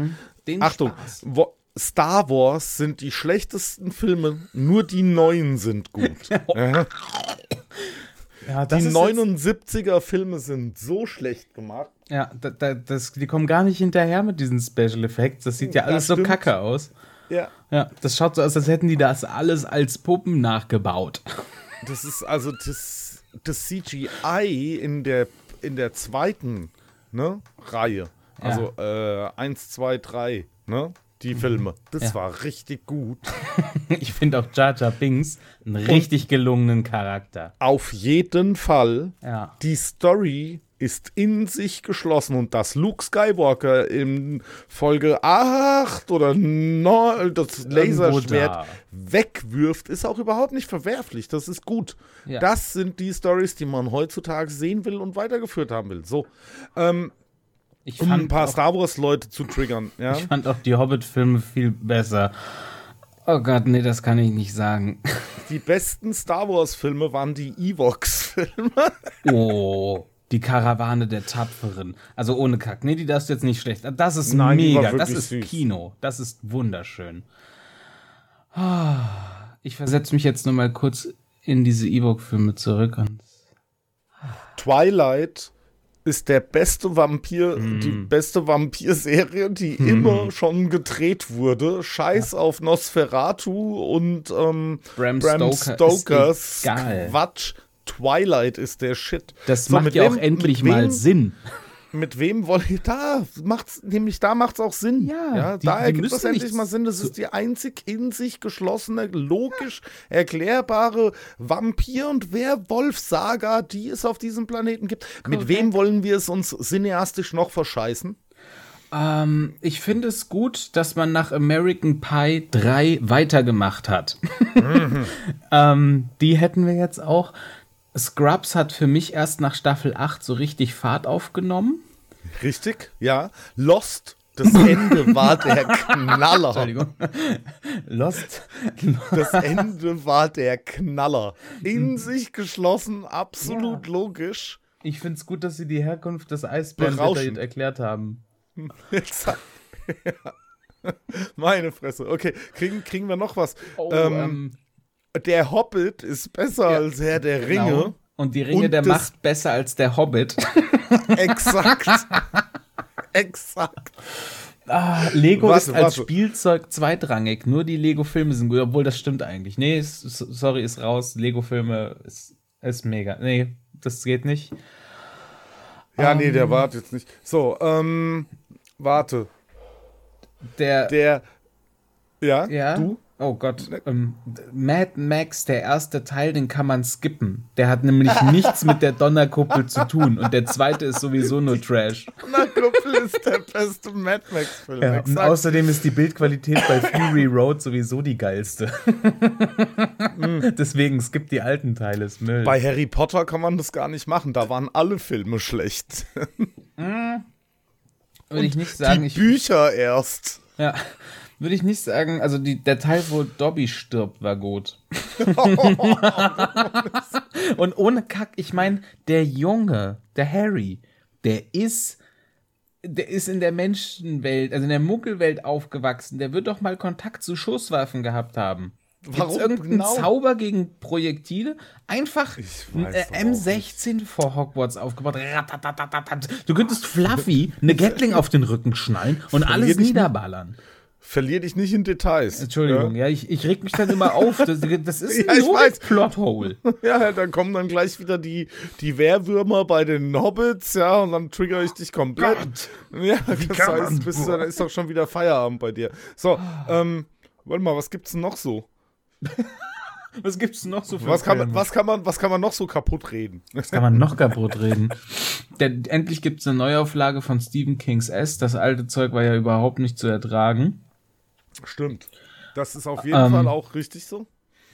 Den Achtung, wo Star Wars sind die schlechtesten Filme, nur die neuen sind gut. ja? Ja, Die 79er Filme sind so schlecht gemacht. ja da, da, das, die kommen gar nicht hinterher mit diesen Special Effects. Das sieht ja alles so kacke aus. Ja. Ja, das schaut so aus, als hätten die das alles als Puppen nachgebaut. Das ist also das, das CGI in der, in der zweiten ne, Reihe. Also äh, 1, 2, 3, ne? Die Filme. Das Ja. war richtig gut. Ich finde auch Jar Jar Binks einen richtig gelungenen Charakter. Auf jeden Fall. Ja. Die Story ist in sich geschlossen und dass Luke Skywalker in Folge 8 oder 9 das Laserschwert da. wegwirft, ist auch überhaupt nicht verwerflich. Das ist gut. Ja. Das sind die Stories, die man heutzutage sehen will und weitergeführt haben will. So, Ich um ein paar Star Wars-Leute zu triggern. Ja? ich fand auch die Hobbit-Filme viel besser. Oh Gott, nee, das kann ich nicht sagen. Die besten Star Wars-Filme waren die Evox-Filme. Oh, die Karawane der Tapferen. Also ohne Kack. Nee, die darfst du jetzt nicht schlecht. Das ist Nein, mega. Das ist süß. Kino. Das ist wunderschön. Ah, Ich versetze mich jetzt noch mal kurz in diese E-Book-Filme zurück Twilight ist der beste Vampir, die beste Vampir-Serie, die immer schon gedreht wurde. Scheiß auf Nosferatu und ähm, Bram Bram Stoker Stokers. Quatsch. Twilight ist der Shit. Das So, macht ja wem- auch endlich mal Sinn. Mit wem wollte ich da? Macht's, nämlich da macht's auch Sinn. Ja, die- da ergibt das endlich mal Sinn. Das ist die einzig in sich geschlossene, logisch erklärbare Vampir- und Werwolf-Saga, die es auf diesem Planeten gibt. Mit wem wollen wir es uns cineastisch noch verscheißen? Ähm, ich finde es gut, dass man nach American Pie 3 weitergemacht hat. ähm, die hätten wir jetzt auch. Scrubs hat für mich erst nach Staffel 8 so richtig Fahrt aufgenommen. Richtig, ja. Lost, das Ende war der Knaller. Entschuldigung. Lost. Das Ende war der Knaller. In sich geschlossen, absolut logisch. Ich finde es gut, dass sie die Herkunft des Eisbären detailliert erklärt haben. Ja. Meine Fresse. Okay, kriegen, kriegen wir noch was? Oh, ähm, ähm, der Hobbit ist besser als Herr der Ringe. genau. Und die Ringe Und der Macht besser als der Hobbit. Exakt. Exakt. Ah, Lego Warte, ist als warte. Spielzeug zweitrangig. Nur die Lego-Filme sind gut, obwohl das stimmt eigentlich. Nee, ist, sorry, ist raus. Lego-Filme ist, ist mega. Nee, das geht nicht. Ja, nee, der wartet jetzt nicht. So, ähm, warte. Der, Der. Ja, ja. du? Oh Gott. Ähm, Mad Max, der erste Teil, den kann man skippen. Der hat nämlich nichts mit der Donnerkuppel zu tun. Und der zweite ist sowieso nur Trash. Na, Kuppel ist der beste Mad Max-Film. Ja, und außerdem ist die Bildqualität bei Fury Road sowieso die geilste. Deswegen skippt die alten Teile, ist Müll. Bei Harry Potter kann man das gar nicht machen. Da waren alle Filme schlecht. Würde ich nicht sagen. Die Ich, Bücher erst. Ja, würde ich nicht sagen. Also die, der Teil, wo Dobby stirbt, war gut. Und ohne Kack, ich meine, der Junge, der Harry, der ist, der ist in der Menschenwelt, also in der Muggelwelt aufgewachsen. Der wird doch mal Kontakt zu Schusswaffen gehabt haben. Gibt's Warum irgendeinen genau? Zauber gegen Projektile? Einfach ein äh, doch auch M16 vor Hogwarts aufgebaut. Du könntest Fluffy eine Gatling auf den Rücken schnallen und alles dich nicht. Verlier dich nicht in Details. Entschuldigung, ja, ich, ich reg mich dann immer auf. Das, das ist Ja, ein weiß. Plothole. Ja, ja, dann kommen dann gleich wieder die, die Wehrwürmer bei den Hobbits, ja, und dann trigger ich dich komplett. Ja, das heißt, bis, dann ist doch schon wieder Feierabend bei dir. So, ähm, warte mal, was gibt's denn noch so? Was gibt's noch so für Was kann, man, was, kann man, was kann man noch so kaputt reden? kann man noch kaputt reden? Der, endlich gibt's eine Neuauflage von Stephen Kings S. Das alte Zeug war ja überhaupt nicht zu ertragen. Stimmt. Das ist auf jeden Ähm, Fall auch richtig so.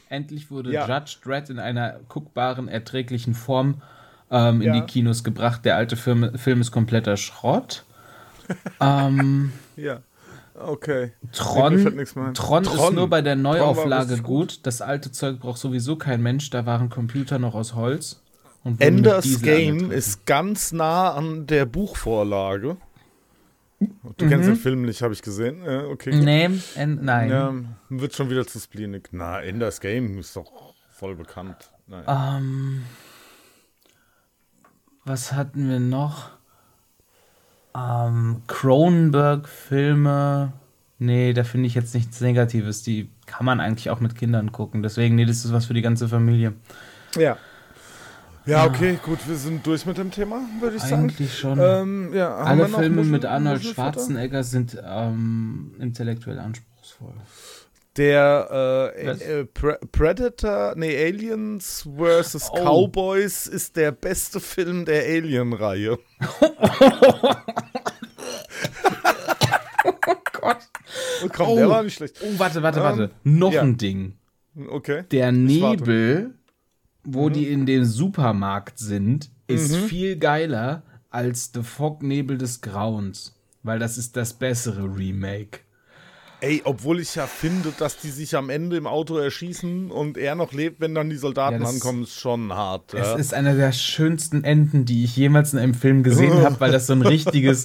Endlich wurde Ja. Judge Dredd in einer guckbaren, erträglichen Form ähm, in Ja. die Kinos gebracht. Der alte Film, Film ist kompletter Schrott. ähm, Ja. Okay. Tron, ein. Tron, ist Tron. nur bei der Tron Neuauflage richtig gut. Das alte Zeug braucht sowieso kein Mensch. Da waren Computer noch aus Holz. Enders Game ist ganz nah an der Buchvorlage. Du Mhm. kennst den Film nicht, habe ich gesehen. Ja, okay. gut. Nee, en, nein. Ja, wird schon wieder zu spleenig. Na, Enders Game ist doch voll bekannt. Nein. Ähm, was hatten wir noch? Ähm, Cronenberg-Filme. Nee, da finde ich jetzt nichts Negatives. Die kann man eigentlich auch mit Kindern gucken. Deswegen, nee, das ist was für die ganze Familie. Ja. Ja, okay, gut, wir sind durch mit dem Thema, würde ich sagen. Eigentlich schon. Ähm, ja, Alle Filme Muschel- mit Arnold? Schwarzenegger sind ähm, intellektuell anspruchsvoll. Der äh, äh, Pre Predator, nee, Aliens vs. Oh. Cowboys ist der beste Film der Alien-Reihe. Oh Gott. Oh, komm, der war nicht schlecht. Oh, warte, warte, Ähm, warte. Noch ja. ein Ding. Okay. Der Ich. Nebel, wo die in dem Supermarkt sind, ist Mhm. viel geiler als The Fog Nebel des Grauens. Weil das ist das bessere Remake. Ey, obwohl ich ja finde, dass die sich am Ende im Auto erschießen und er noch lebt, wenn dann die Soldaten Ja, ankommen, ist schon hart. Es Ja. ist einer der schönsten Enden, die ich jemals in einem Film gesehen habe, weil das so ein richtiges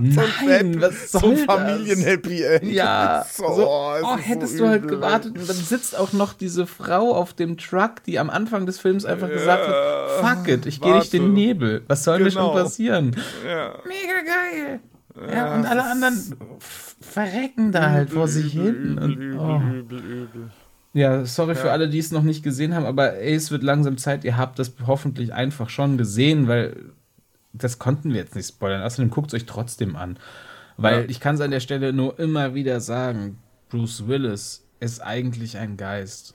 Nein, was soll so ein das? Familien-Happy End. Ja, so, so, oh, oh, hättest so du halt gewartet und dann sitzt auch noch diese Frau auf dem Truck, die am Anfang des Films einfach gesagt hat, fuck it, ich gehe durch den. Nebel. Was soll mir Genau. schon passieren? Ja. Mega geil. Ja, und alle anderen f- verrecken da halt vor sich hin. Und, Übel, oh. übel, übel. Ja, sorry für alle, die es noch nicht gesehen haben, aber ey, es wird langsam Zeit. Ihr habt das hoffentlich einfach schon gesehen, weil das konnten wir jetzt nicht spoilern. Außerdem guckt es euch trotzdem an. Weil Ja. ich kann es an der Stelle nur immer wieder sagen, Bruce Willis ist eigentlich ein Geist.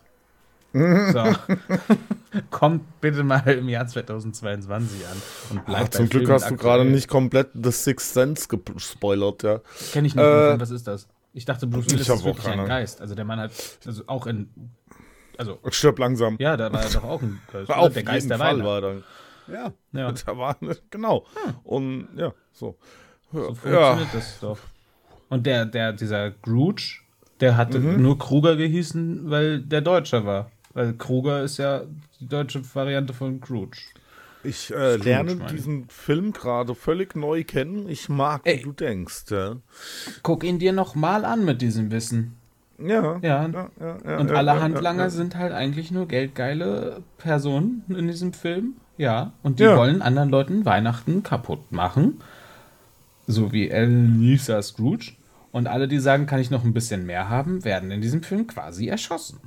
So. Kommt bitte mal im Jahr 2022 an und bleibt Ach, zum Glück hast du gerade nicht komplett The Sixth Sense gespoilert, ja. Kenne ich nicht. Äh, was ist das? Ich dachte, Bruce Willis ist wirklich ein keine. Geist. Also der Mann hat also auch in also Stirb langsam. ja, da war er doch auch ein Geist. Auf der Geist jeden der Fall war dann. Ja, Ja. da war genau. Und ja, so. So ja, funktioniert das doch. Und der, der, dieser Scrooge, der hatte Mhm. nur Kruger gehießen, weil der Deutscher war. Weil Kruger ist ja die deutsche Variante von Scrooge. ich äh, lerne meine ich. diesen Film gerade völlig neu kennen. Ich mag, wie Ey. du denkst, ja. Guck ihn dir noch mal an mit diesem Wissen. Ja. Ja. ja, ja, ja Und ja, alle ja, Handlanger ja, sind halt eigentlich nur geldgeile Personen in diesem Film. Ja. Und die Ja. wollen anderen Leuten Weihnachten kaputt machen. So wie Elisa Scrooge. Und alle, die sagen, kann ich noch ein bisschen mehr haben, werden in diesem Film quasi erschossen.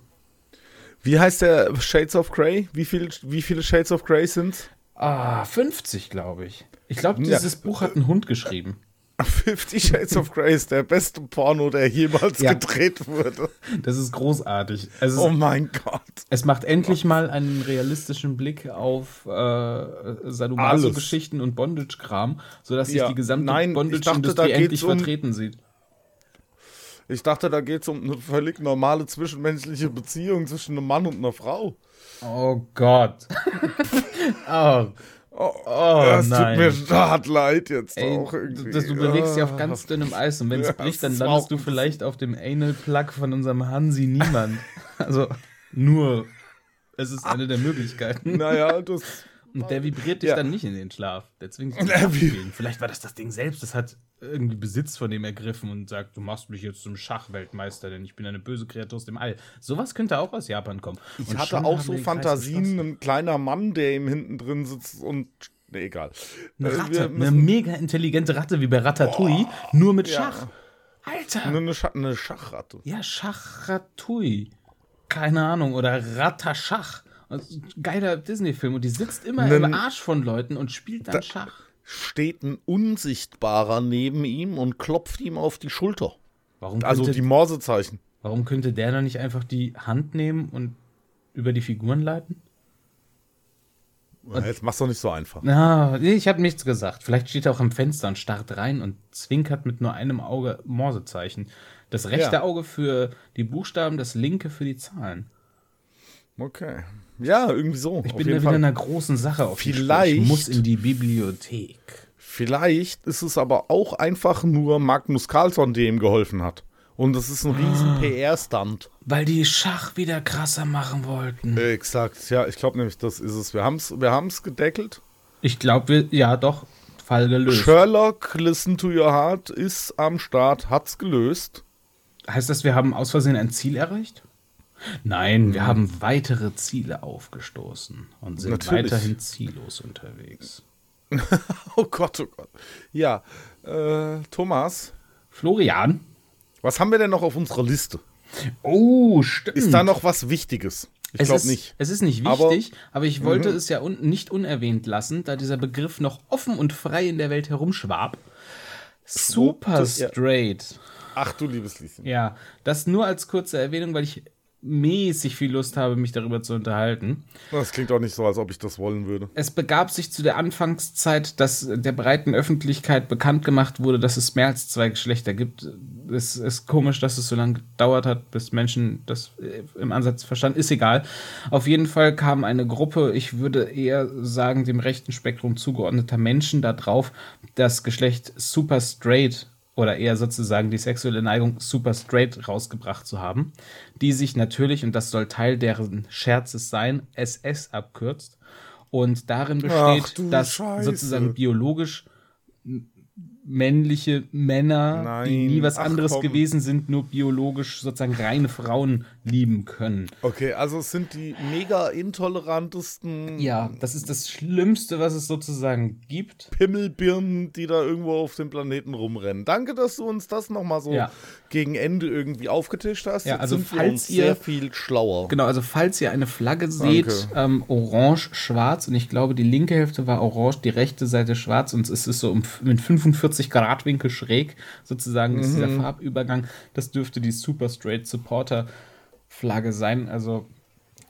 Wie heißt der Shades of Grey? Wie, viel, wie viele Shades of Grey sind's? Ah, 50, glaube ich. Ich glaube, Ja. dieses Buch hat ein Hund geschrieben. 50 Shades of Grey ist der beste Porno, der jemals Ja. gedreht wurde. Das ist großartig. Es, Oh mein Gott. es macht endlich mal einen realistischen Blick auf äh, Sadomaso-Geschichten und Bondage-Kram, sodass sich Ja, die gesamte nein, ich dachte, da Bondage-Industrie endlich um- vertreten sieht. Ich dachte, da geht es um eine völlig normale zwischenmenschliche Beziehung zwischen einem Mann und einer Frau. Oh Gott. oh, Oh, oh das nein. tut mir hart leid jetzt Ey, auch irgendwie. das, du bewegst dich auf Ah. ganz dünnem Eis und wenn es Ja, bricht, dann landest du vielleicht auf dem Anal-Plug von unserem Hansi Niemand. also nur, es ist eine der Möglichkeiten. Naja, das. Und der vibriert dich Ja. dann nicht in den Schlaf. Der zwingt dich Spielen. Vielleicht war das das Ding selbst, das hat irgendwie Besitz von dem ergriffen und sagt, du machst mich jetzt zum Schachweltmeister, denn ich bin eine böse Kreatur aus dem All. Sowas könnte auch aus Japan kommen. Ich Und hatte schon auch so Fantasien, ein kleiner Mann, der ihm hinten drin sitzt und. Nee, egal. Eine Äh, Ratte, eine mega intelligente Ratte wie bei Ratatouille, nur mit Schach. Alter! Eine, Scha eine Schachratte. Ja, Schachratouille. Keine Ahnung. Oder Rattaschach. Also, Geiler Disney-Film. Und die sitzt immer Nen- im Arsch von Leuten und spielt dann Schach. Steht ein Unsichtbarer neben ihm und klopft ihm auf die Schulter. Warum Also könnte, die Morsezeichen. warum könnte der dann nicht einfach die Hand nehmen und über die Figuren leiten? Jetzt mach's doch nicht so einfach. Na, nee, ich habe nichts gesagt. Vielleicht steht er auch am Fenster und starrt rein und zwinkert mit nur einem Auge Morsezeichen. Das rechte Ja. Auge für die Buchstaben, das linke für die Zahlen. Okay. Ja, irgendwie so. Ich bin da wieder Fall. in einer großen Sache auf. Vielleicht- Ich muss in die Bibliothek. Vielleicht ist es aber auch einfach nur Magnus Carlsson, der ihm geholfen hat. Und das ist ein riesen Ah. PR-Stunt. Weil die Schach wieder krasser machen wollten. Exakt, ja, ich glaube nämlich, das ist es. Wir haben es wir haben's gedeckelt. Ich glaube, wir, ja doch, Fall gelöst. Sherlock, Listen to Your Heart ist am Start, hat's gelöst. heißt das, wir haben aus Versehen ein Ziel erreicht? Nein, wir haben weitere Ziele aufgestoßen und sind Natürlich. weiterhin ziellos unterwegs. Oh Gott, oh Gott. Ja, äh, Thomas, Florian? was haben wir denn noch auf unserer Liste? Oh, stimmt. Ist da noch was Wichtiges? Ich glaube nicht. Es ist nicht Aber- wichtig, aber, ich wollte es ja un nicht unerwähnt lassen, da dieser Begriff noch offen und frei in der Welt herumschwab. Super straight. Ach du liebes Lieschen. Ja, das nur als kurze Erwähnung, weil ich mäßig viel Lust habe, mich darüber zu unterhalten. Das klingt auch nicht so, als ob ich das wollen würde. Es begab sich zu der Anfangszeit, dass der breiten Öffentlichkeit bekannt gemacht wurde, dass es mehr als zwei Geschlechter gibt. Es ist komisch, dass es so lange gedauert hat, bis Menschen das äh, im Ansatz verstanden. Ist egal. Auf jeden Fall kam eine Gruppe, ich würde eher sagen, dem rechten Spektrum zugeordneter Menschen da drauf, das Geschlecht Super Straight oder eher sozusagen die sexuelle Neigung super straight rausgebracht zu haben, die sich natürlich, und das soll Teil deren Scherzes sein, SS abkürzt und darin besteht, dass Scheiße. sozusagen biologisch männliche Männer, die Nein, nie was ach anderes komm. gewesen sind, nur biologisch sozusagen reine Frauen lieben können. Okay, also es sind die mega intolerantesten Ja, das ist das Schlimmste, was es sozusagen gibt. Pimmelbirnen, die da irgendwo auf dem Planeten rumrennen. Danke, dass du uns das nochmal so Ja. gegen Ende irgendwie aufgetischt hast. Ja, Jetzt also falls ihr- sehr viel schlauer. Genau, also falls ihr eine Flagge seht, ähm, orange, schwarz und ich glaube, die linke Hälfte war orange, die rechte Seite schwarz und es ist so um, mit 45 Grad Winkel schräg sozusagen ist dieser Farbübergang. Das dürfte die Super Straight Supporter Flagge sein. Also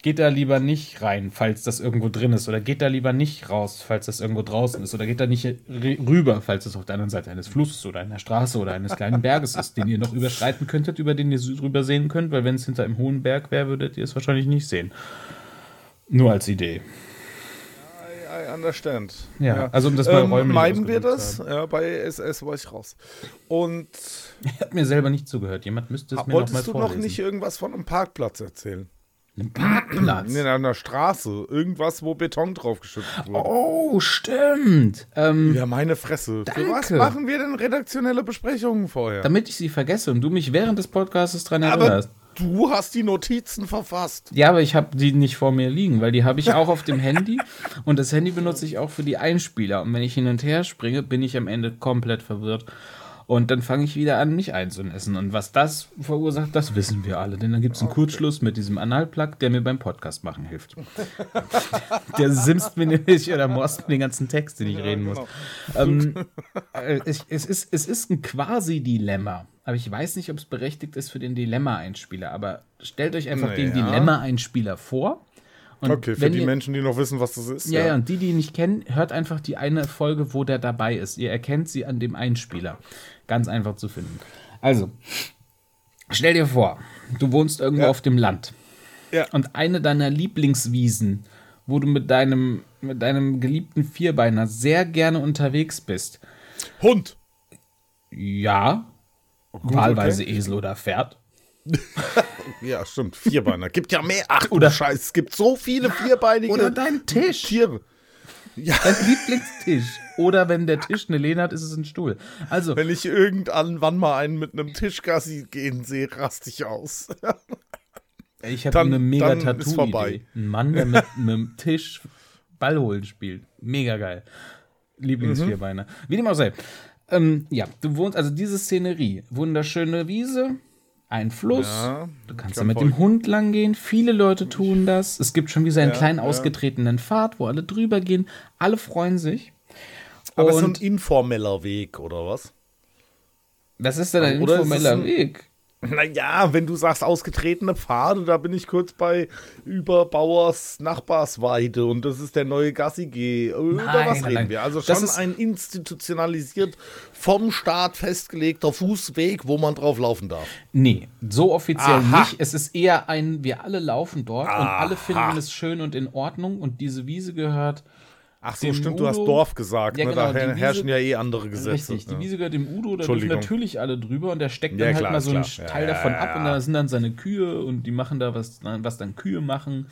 geht da lieber nicht rein, falls das irgendwo drin ist oder geht da lieber nicht raus, falls das irgendwo draußen ist oder geht da nicht rüber, falls es auf der anderen Seite eines Flusses oder einer Straße oder eines kleinen Berges ist, den ihr noch überschreiten könntet, über den ihr drüber sehen könnt, weil wenn es hinter einem hohen Berg wäre, würdet ihr es wahrscheinlich nicht sehen. Nur als Idee. I understand. Ja, also um das mal ähm, räumlich Meiden wir das? Ja, bei SS war ich raus. Und Ich habe mir selber nicht zugehört. Jemand müsste es mir noch mal wolltest du noch vorlesen. nicht irgendwas von einem Parkplatz erzählen? Ein Parkplatz. In einer Straße. Irgendwas, wo Beton draufgeschüttet wurde. Oh, stimmt. Ähm, Ja, meine Fresse. Für was Danke. machen wir denn redaktionelle Besprechungen vorher? damit ich sie vergesse und du mich während des Podcasts dran Aber erinnerst. Du hast die Notizen verfasst. Ja, aber ich habe die nicht vor mir liegen, weil die habe ich auch auf dem Handy und das Handy benutze ich auch für die Einspieler. Und wenn ich hin und her springe, bin ich am Ende komplett verwirrt. Und dann fange ich wieder an, mich einzunessen. Und was das verursacht, das wissen wir alle. Denn dann gibt es einen Kurzschluss mit diesem Analplug, der mir beim Podcast machen hilft. der simst mir nämlich oder morst mir den ganzen Text, den ich reden muss. Ähm, äh, es, es, ist, es ist ein quasi-Dilemma. Aber ich weiß nicht, ob es berechtigt ist für den Dilemma-Einspieler. Aber stellt euch einfach den Naja. Dilemma-Einspieler vor. Und Okay, für die ihr, Menschen, die noch wissen, was das ist. ja, ja, und die, die ihn nicht kennen, hört einfach die eine Folge, wo der dabei ist. Ihr erkennt sie an dem Einspieler. Ganz einfach zu finden. Also, stell dir vor, du wohnst irgendwo Ja. auf dem Land. Ja. Und eine deiner Lieblingswiesen, wo du mit deinem, mit deinem geliebten Vierbeiner sehr gerne unterwegs bist. Hund. Ja, wahlweise Esel oder Pferd. Ja, stimmt. Vierbeiner. Gibt ja mehr. Ach, Oder- oder Scheiß. Es gibt so viele vierbeinige Oder dein Tisch. Tiere. Ja, Dein Lieblingstisch. Oder wenn der Tisch eine Lehne hat, ist es ein Stuhl. Also, wenn ich irgendwann mal einen mit einem Tischgassi gehen sehe, raste ich aus. ich habe eine mega. Tattoo-Idee. Ein Mann, der mit einem Tisch Ball holen spielt. Mega geil. Lieblingsvierbeiner. Wie dem auch sei. Ähm, ja, du wohnst, also diese Szenerie. Wunderschöne Wiese, ein Fluss. Ja, du kannst da mit dem Hund lang gehen. Viele Leute tun das. Es gibt schon wie so einen Ja, kleinen ja. ausgetretenen Pfad, wo alle drüber gehen. Alle freuen sich. Aber so ein Und informeller Weg, oder was? was ist denn ein Oder ist es informeller ein- Weg? Naja, wenn du sagst ausgetretene Pfade, da bin ich kurz bei Überbauers Nachbarsweide und das ist der neue Gassi-G. Über Nein, was reden nein. wir? Also schon ein institutionalisiert vom Staat festgelegter Fußweg, wo man drauf laufen darf. Nee, so offiziell Aha. nicht. Es ist eher ein, wir alle laufen dort und alle Aha. finden es schön und in Ordnung und diese Wiese gehört. Ach so, Dem stimmt, du hast Udo- Dorf gesagt. Ja, ne? genau, da her die herrschen Wiese- ja eh andere Gesetze. Richtig, die ja. Wiese gehört dem Udo, da dürfen natürlich alle drüber und der steckt Ja, dann klar, halt mal so einen klar. Teil Ja, davon ab und da sind dann seine Kühe und die machen da was, was dann Kühe machen.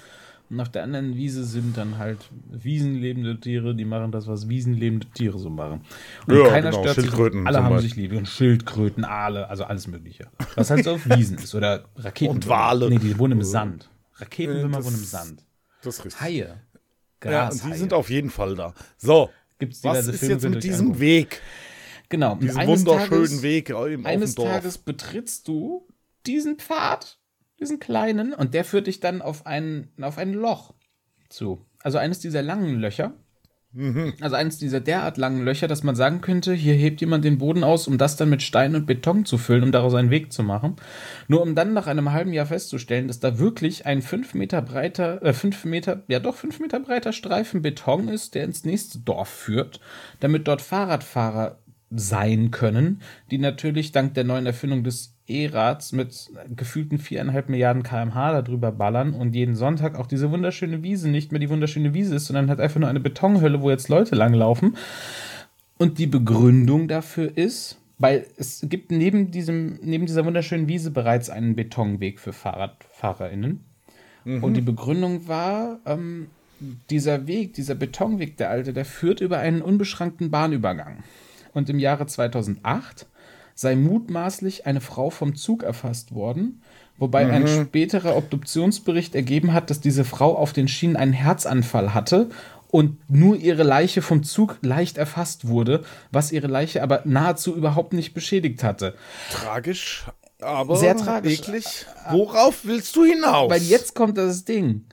Und auf der anderen Wiese sind dann halt wiesenlebende Tiere, die machen das, was wiesenlebende Tiere so machen. Und Ja, keiner genau, stört sich. Alle haben sich lieb. Und Schildkröten, Aale, also alles Mögliche. Was halt so auf Wiesen ist. Oder Raketen. Und Wale. Nee, die wohnen im Sand. Raketenwürmer das- wohnen im Sand. Das ist richtig. Haie. Ja, Grashaie. und die sind auf jeden Fall da. So, Gibt's was ist Filme, jetzt mit diesem angucken. Weg? Genau. Diesen wunderschönen Tages- Weg im, Eines. Tages betrittst du diesen Pfad, diesen kleinen, und der führt dich dann auf ein, auf ein Loch zu. Also eines dieser langen Löcher. Mhm. Also eines dieser derart langen Löcher, dass man sagen könnte, hier hebt jemand den Boden aus, um das dann mit Stein und Beton zu füllen, um daraus einen Weg zu machen. Nur um dann nach einem halben Jahr festzustellen, dass da wirklich ein fünf Meter breiter, äh, fünf Meter, ja doch fünf Meter breiter Streifen Beton ist, der ins nächste Dorf führt, damit dort Fahrradfahrer sein können, die natürlich dank der neuen Erfindung des E-Rads mit gefühlten viereinhalb Milliarden kmh darüber ballern und jeden Sonntag auch diese wunderschöne Wiese nicht mehr die wunderschöne Wiese ist, sondern halt einfach nur eine Betonhölle, wo jetzt Leute langlaufen. Und die Begründung dafür ist, Weil es gibt neben, diesem, neben dieser wunderschönen Wiese bereits einen Betonweg für FahrradfahrerInnen. Und die Begründung war, ähm, dieser Weg, dieser Betonweg, der alte, der führt über einen unbeschrankten Bahnübergang. Und im Jahre 2008 sei mutmaßlich eine Frau vom Zug erfasst worden, wobei ein späterer Obduktionsbericht ergeben hat, dass diese Frau auf den Schienen einen Herzanfall hatte und nur ihre Leiche vom Zug leicht erfasst wurde, was ihre Leiche aber nahezu überhaupt nicht beschädigt hatte. Tragisch, aber Sehr tragisch. eklig. Worauf willst du hinaus? Weil jetzt kommt das Ding.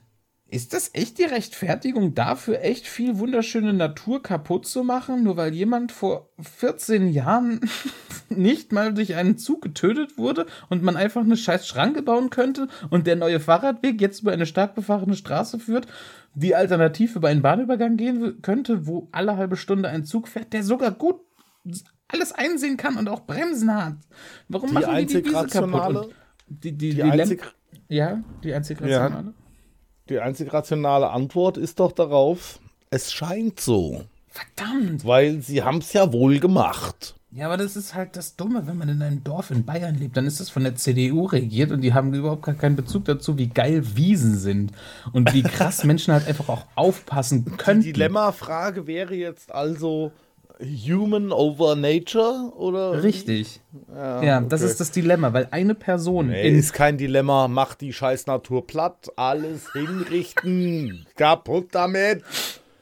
Ist das echt die Rechtfertigung dafür, echt viel wunderschöne Natur kaputt zu machen, nur weil jemand vor 14 Jahren nicht mal durch einen Zug getötet wurde und man einfach eine scheiß Schranke bauen könnte und der neue Fahrradweg jetzt über eine stark befahrene Straße führt, die alternativ über einen Bahnübergang gehen könnte, wo alle halbe Stunde ein Zug fährt, der sogar gut alles einsehen kann und auch Bremsen hat. Warum Die machen die die Wiese kaputt? rationale- Und die, die, die, die einzig, ja, die einzig Ja. Die einzig rationale Antwort ist doch darauf, es scheint so. Verdammt. Weil sie haben es ja wohl gemacht. Ja, aber das ist halt das Dumme, wenn man in einem Dorf in Bayern lebt, dann ist das von der CDU regiert und die haben überhaupt gar keinen Bezug dazu, wie geil Wiesen sind und wie krass Menschen halt einfach auch aufpassen können. Die Dilemma-Frage wäre jetzt also Human over Nature oder? Richtig. Ja, das okay. ist das Dilemma, weil eine Person Nee, ist kein Dilemma, mach die scheiß Natur platt, alles hinrichten, kaputt damit.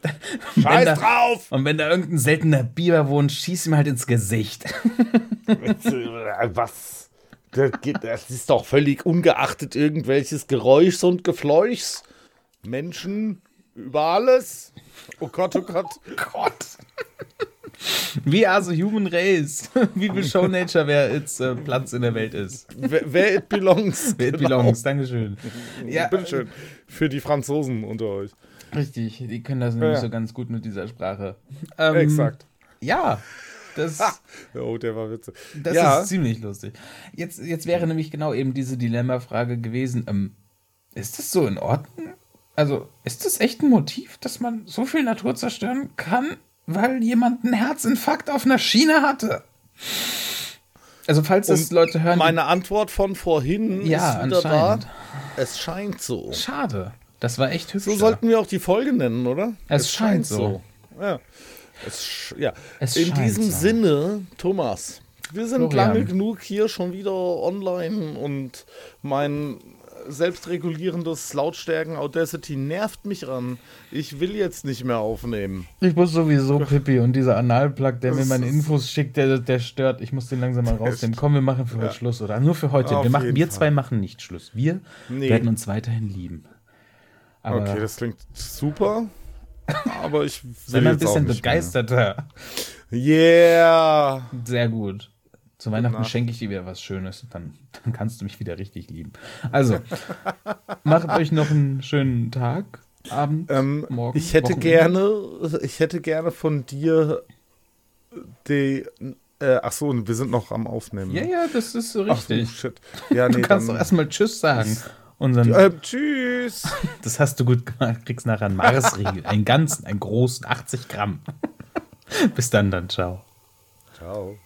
Scheiß da- drauf! und wenn da irgendein seltener Biber wohnt, schieß ihm halt ins Gesicht. Was? Das geht- das ist doch völlig ungeachtet irgendwelches Geräuschs und Gefleuchs. Menschen über alles. Oh Gott, oh Gott. Gott. Wie also Human Race. Wie viel Show Nature wer jetzt äh, Platz in der Welt ist. Wer, it belongs. Wer it belongs. Dankeschön. Ja, Bitteschön. Für die Franzosen unter euch. Richtig, die können das nämlich Ja. so ganz gut mit dieser Sprache. Ähm, Exakt. Ja, das, Oh, der war witzig. das ja, ist ziemlich lustig. Jetzt, jetzt wäre nämlich genau eben diese Dilemma-Frage gewesen, ähm, ist das so in Ordnung? Also, ist das echt ein Motiv, dass man so viel Natur zerstören kann, weil jemand einen Herzinfarkt auf einer Schiene hatte? Also, falls das Und Leute hören, meine Antwort von vorhin Ja, ist wieder da. Es scheint so. schade. Das war echt hübsch. So sollten wir auch die Folge nennen, oder? Es scheint so. Ja. Es, ja. Es In scheint diesem so. Sinne, Thomas, wir sind Florian. lange genug hier schon wieder online und mein selbstregulierendes Lautstärken Audacity nervt mich an. Ich will jetzt nicht mehr aufnehmen. Ich muss sowieso Pippi und dieser Analplug, der mir Das meine ist- Infos schickt, der, der stört. Ich muss den langsam mal rausnehmen. Komm, wir machen für heute Schluss, oder? Nur für heute. Auf wir machen, wir zwei machen nicht Schluss. Wir Nee. werden uns weiterhin lieben. Aber okay, das klingt super. Aber ich mal ein bisschen begeisterter. Mehr. Yeah. Sehr gut. Zu Weihnachten Nacht. schenke ich dir wieder was Schönes. Dann, dann kannst du mich wieder richtig lieben. Also, macht euch noch einen schönen Tag, Abend, Ähm, morgen. ich hätte Wochenende. gerne, ich hätte gerne von dir die. Äh, ach so, wir sind noch am Aufnehmen. Ja, ja, das ist so Ach, richtig. shit. Ja, nee, du kannst dann, doch erstmal Tschüss sagen. Unseren Ähm, tschüss. Das hast du gut gemacht. Kriegst nachher einen Marsriegel. einen ganzen, einen großen, 80 Gramm. Bis dann, dann, ciao. Ciao.